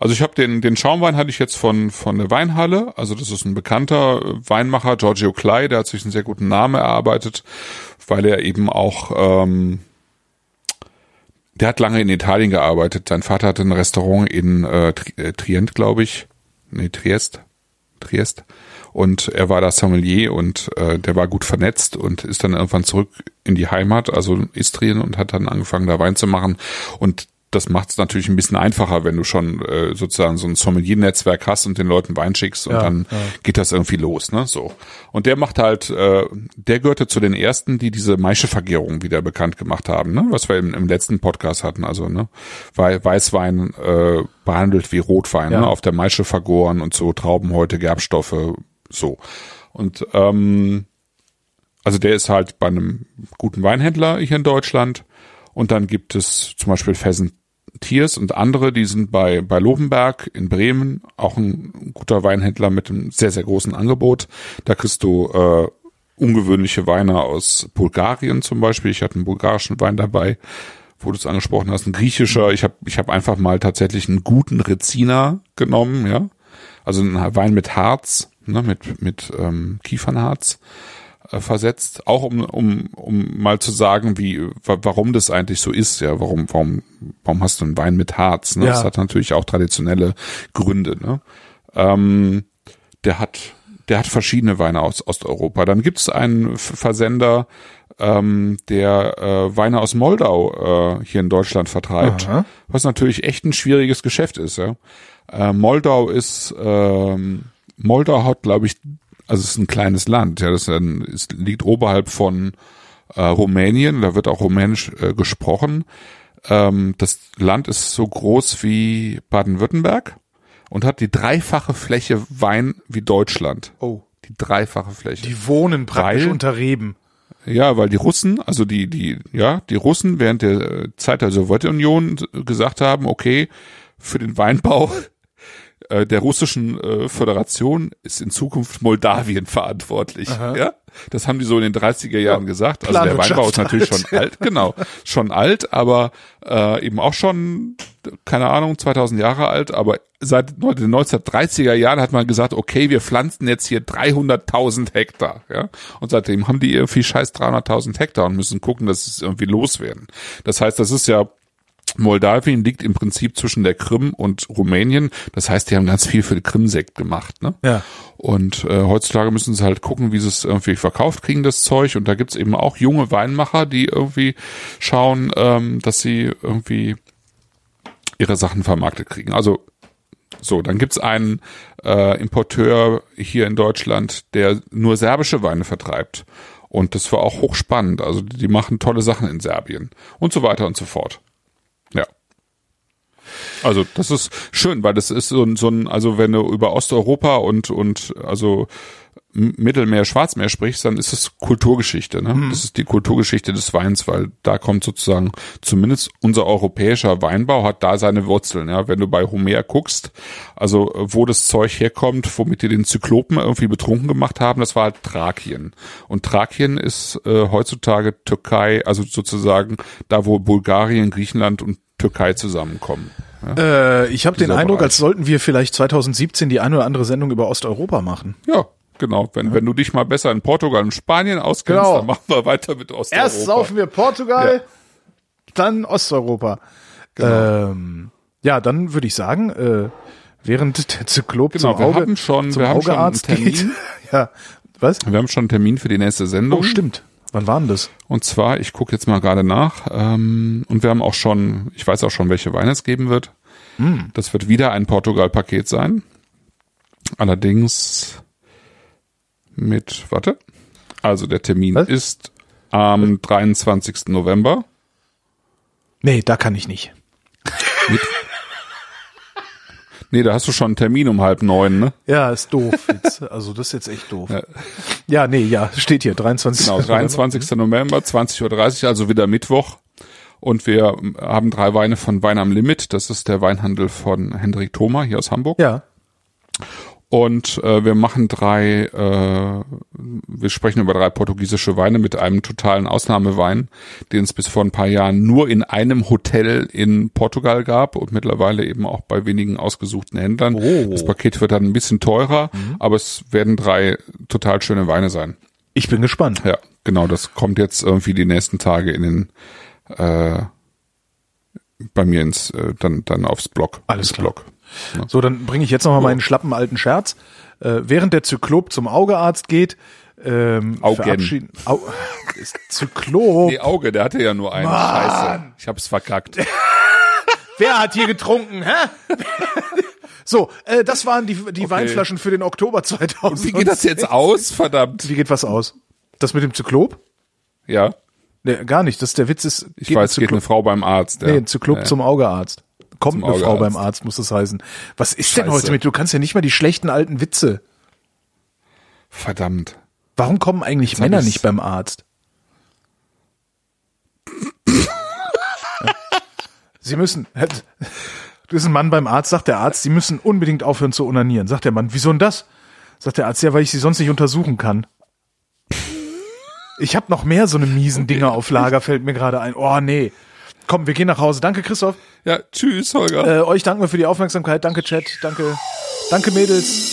Speaker 3: Also ich habe den den Schaumwein hatte ich jetzt von von der Weinhalle, also das ist ein bekannter äh, Weinmacher Giorgio Clay, der hat sich einen sehr guten Namen erarbeitet, weil er eben auch ähm, der hat lange in Italien gearbeitet. Sein Vater hatte ein Restaurant in äh, äh, Trient, glaube ich. Nee, Triest. Triest. Und er war da Sommelier und äh, der war gut vernetzt und ist dann irgendwann zurück in die Heimat, also Istrien, und hat dann angefangen, da Wein zu machen. Und das macht es natürlich ein bisschen einfacher, wenn du schon äh, sozusagen so ein Sommelier-Netzwerk hast und den Leuten Wein schickst und
Speaker 2: Ja,
Speaker 3: dann
Speaker 2: ja.
Speaker 3: geht das irgendwie los, ne? So. Und der macht halt, äh, der gehörte zu den ersten, die diese Maischevergärung wieder bekannt gemacht haben, ne? Was wir im, im letzten Podcast hatten, also ne, Wei- Weißwein äh, behandelt wie Rotwein,
Speaker 2: Ja.
Speaker 3: ne? Auf der Maische vergoren und so Traubenhäute, Gerbstoffe, so. Und ähm, also der ist halt bei einem guten Weinhändler hier in Deutschland. Und dann gibt es zum Beispiel Pheasant Tiers und andere, die sind bei, bei Lobenberg in Bremen, auch ein guter Weinhändler mit einem sehr, sehr großen Angebot. Da kriegst du äh, ungewöhnliche Weine aus Bulgarien zum Beispiel. Ich hatte einen bulgarischen Wein dabei, wo du es angesprochen hast, ein griechischer. Ich habe ich hab einfach mal tatsächlich einen guten Reziner genommen, ja. Also einen Wein mit Harz, ne, mit, mit ähm, Kiefernharz äh, versetzt, auch um, um, um mal zu sagen, wie, warum das eigentlich so ist, ja, warum, warum, warum hast du einen Wein mit Harz? Ne?
Speaker 2: Ja.
Speaker 3: Das hat natürlich auch traditionelle Gründe. Ne? Ähm, der hat, der hat verschiedene Weine aus Osteuropa. Dann gibt es einen Versender, ähm, der äh, Weine aus Moldau äh, hier in Deutschland vertreibt,
Speaker 2: Aha.
Speaker 3: was natürlich echt ein schwieriges Geschäft ist. Ja? Äh, Moldau ist, ähm, Moldau hat, glaube ich, also es ist ein kleines Land, ja, das ist ein, es liegt oberhalb von äh, Rumänien, da wird auch Rumänisch äh, gesprochen. Ähm, das Land ist so groß wie Baden-Württemberg und hat die dreifache Fläche Wein wie Deutschland.
Speaker 2: Oh.
Speaker 3: Die dreifache Fläche.
Speaker 2: Die wohnen praktisch
Speaker 3: Weil-
Speaker 2: unter Reben.
Speaker 3: Ja, weil die Russen, also die, die, ja, die Russen während der Zeit der Sowjetunion gesagt haben, okay, für den Weinbau äh, der russischen äh, Föderation ist in Zukunft Moldawien <laughs> verantwortlich. Ja, das haben die so in den 30er Jahren gesagt. Also der Weinbau ist natürlich
Speaker 2: halt.
Speaker 3: schon alt, genau, schon alt, aber äh, eben auch schon, keine Ahnung, 2000 Jahre alt, aber seit den 1930er Jahren hat man gesagt, okay, wir pflanzen jetzt hier 300.000 Hektar, ja, und seitdem haben die irgendwie scheiß 300.000 Hektar und müssen gucken, dass sie es irgendwie loswerden. Das heißt, das ist ja Moldawien liegt im Prinzip zwischen der Krim und Rumänien. Das heißt, die haben ganz viel für den Krimsekt gemacht. Ne?
Speaker 2: Ja.
Speaker 3: Und äh, heutzutage müssen sie halt gucken, wie sie es irgendwie verkauft kriegen, das Zeug. Und da gibt's eben auch junge Weinmacher, die irgendwie schauen, ähm, dass sie irgendwie ihre Sachen vermarktet kriegen. Also so, dann gibt's einen äh, Importeur hier in Deutschland, der nur serbische Weine vertreibt. Und das war auch hochspannend. Also die machen tolle Sachen in Serbien und so weiter und so fort. Also das ist schön, weil das ist so ein, so ein also wenn du über Osteuropa und und also Mittelmeer, Schwarzmeer sprichst, dann ist es Kulturgeschichte. Ne? Das ist die Kulturgeschichte des Weins, weil da kommt sozusagen zumindest unser europäischer Weinbau hat da seine Wurzeln. Ja, wenn du bei Homer guckst, also wo das Zeug herkommt, womit die den Zyklopen irgendwie betrunken gemacht haben, das war halt Thrakien. Und Thrakien ist äh, heutzutage Türkei, also sozusagen da, wo Bulgarien, Griechenland und Türkei zusammenkommen. Ja,
Speaker 2: Äh, ich habe den Eindruck,
Speaker 3: Bereich.
Speaker 2: als sollten wir vielleicht 2017 die eine oder andere Sendung über Osteuropa machen.
Speaker 3: ja genau. Wenn, wenn du dich mal besser in Portugal und Spanien auskennst,
Speaker 2: Genau.
Speaker 3: dann machen wir weiter mit Osteuropa.
Speaker 2: Erst saufen wir Portugal, dann Osteuropa.
Speaker 3: Genau.
Speaker 2: Ähm, ja, dann würde ich sagen, äh, während der Zyklop
Speaker 3: Genau,
Speaker 2: zum
Speaker 3: wir
Speaker 2: Auge,
Speaker 3: haben schon-
Speaker 2: zum
Speaker 3: haben schon
Speaker 2: Augearzt geht.
Speaker 3: Termin. <laughs>
Speaker 2: ja, was?
Speaker 3: Wir haben schon einen Termin für die nächste Sendung.
Speaker 2: Oh, stimmt. Wann war denn das?
Speaker 3: Und zwar, ich gucke jetzt mal gerade nach. Ähm, und wir haben auch schon, ich weiß auch schon, welche Weine es geben wird.
Speaker 2: Hm.
Speaker 3: Das wird wieder ein Portugal-Paket sein. Allerdings mit, warte. Also der Termin
Speaker 2: Was?
Speaker 3: ist am 23. November.
Speaker 2: Nee, da kann ich nicht.
Speaker 3: Nee, da hast du schon einen Termin um halb neun, ne?
Speaker 2: Ja, ist doof. Jetzt, also das ist jetzt echt doof. Ja, nee, ja, steht hier, 23.
Speaker 3: Genau, 23. November, 20.30 Uhr, also wieder Mittwoch. Und wir haben drei Weine von Wein am Limit. Das ist der Weinhandel von Hendrik Thoma hier aus Hamburg.
Speaker 2: Ja,
Speaker 3: Und äh, wir machen drei, äh, wir sprechen über drei portugiesische Weine mit einem totalen Ausnahmewein, den es bis vor ein paar Jahren nur in einem Hotel in Portugal gab und mittlerweile eben auch bei wenigen ausgesuchten Händlern.
Speaker 2: Oh.
Speaker 3: Das Paket wird dann ein bisschen teurer, aber es werden drei total schöne Weine sein.
Speaker 2: ich bin gespannt.
Speaker 3: Ja, genau, das kommt jetzt irgendwie die nächsten Tage in den äh, bei mir ins äh, dann dann aufs Blog.
Speaker 2: Alles
Speaker 3: ins
Speaker 2: klar.
Speaker 3: Blog.
Speaker 2: So, dann bringe ich jetzt noch mal meinen schlappen alten Scherz. Äh, während der Zyklop zum Augearzt geht, ähm,
Speaker 3: Augen.
Speaker 2: verabschieden- Au <laughs> ist Zyklop.
Speaker 3: Nee, Auge, der hatte ja nur einen. Scheiße. Ich hab's verkackt. <laughs>
Speaker 2: Wer hat hier getrunken, hä? <laughs> so, äh, das waren die, die Weinflaschen für den Oktober 2000.
Speaker 3: Wie geht das jetzt aus? Verdammt.
Speaker 2: Wie geht was aus? Das mit dem Zyklop?
Speaker 3: Ja,
Speaker 2: Nee, gar nicht. Das der Witz ist.
Speaker 3: ich weiß,
Speaker 2: ein
Speaker 3: geht eine Frau beim Arzt. Ja.
Speaker 2: nee, Zyklop
Speaker 3: ja.
Speaker 2: zum Augearzt. Kommt
Speaker 3: Zum
Speaker 2: eine Frau beim Arzt, muss das heißen. Was ist denn
Speaker 3: Scheiße.
Speaker 2: heute mit? Du kannst ja nicht mal die schlechten alten Witze.
Speaker 3: Verdammt.
Speaker 2: Warum kommen eigentlich
Speaker 3: hab
Speaker 2: Männer nicht beim Arzt? Ja. <laughs> Sie müssen, du bist ein Mann beim Arzt, sagt der Arzt, Sie müssen unbedingt aufhören zu onanieren. Sagt der Mann, wieso denn das? Sagt der Arzt, ja, weil ich Sie sonst nicht untersuchen kann. Ich habe noch mehr so eine miesen Dinger auf Lager, fällt mir gerade ein. Oh nee. Komm, wir gehen nach Hause. Danke, Christoph.
Speaker 3: Ja, tschüss, Holger.
Speaker 2: Äh, euch danken wir für die Aufmerksamkeit. Danke, Chat. Danke, danke, Mädels.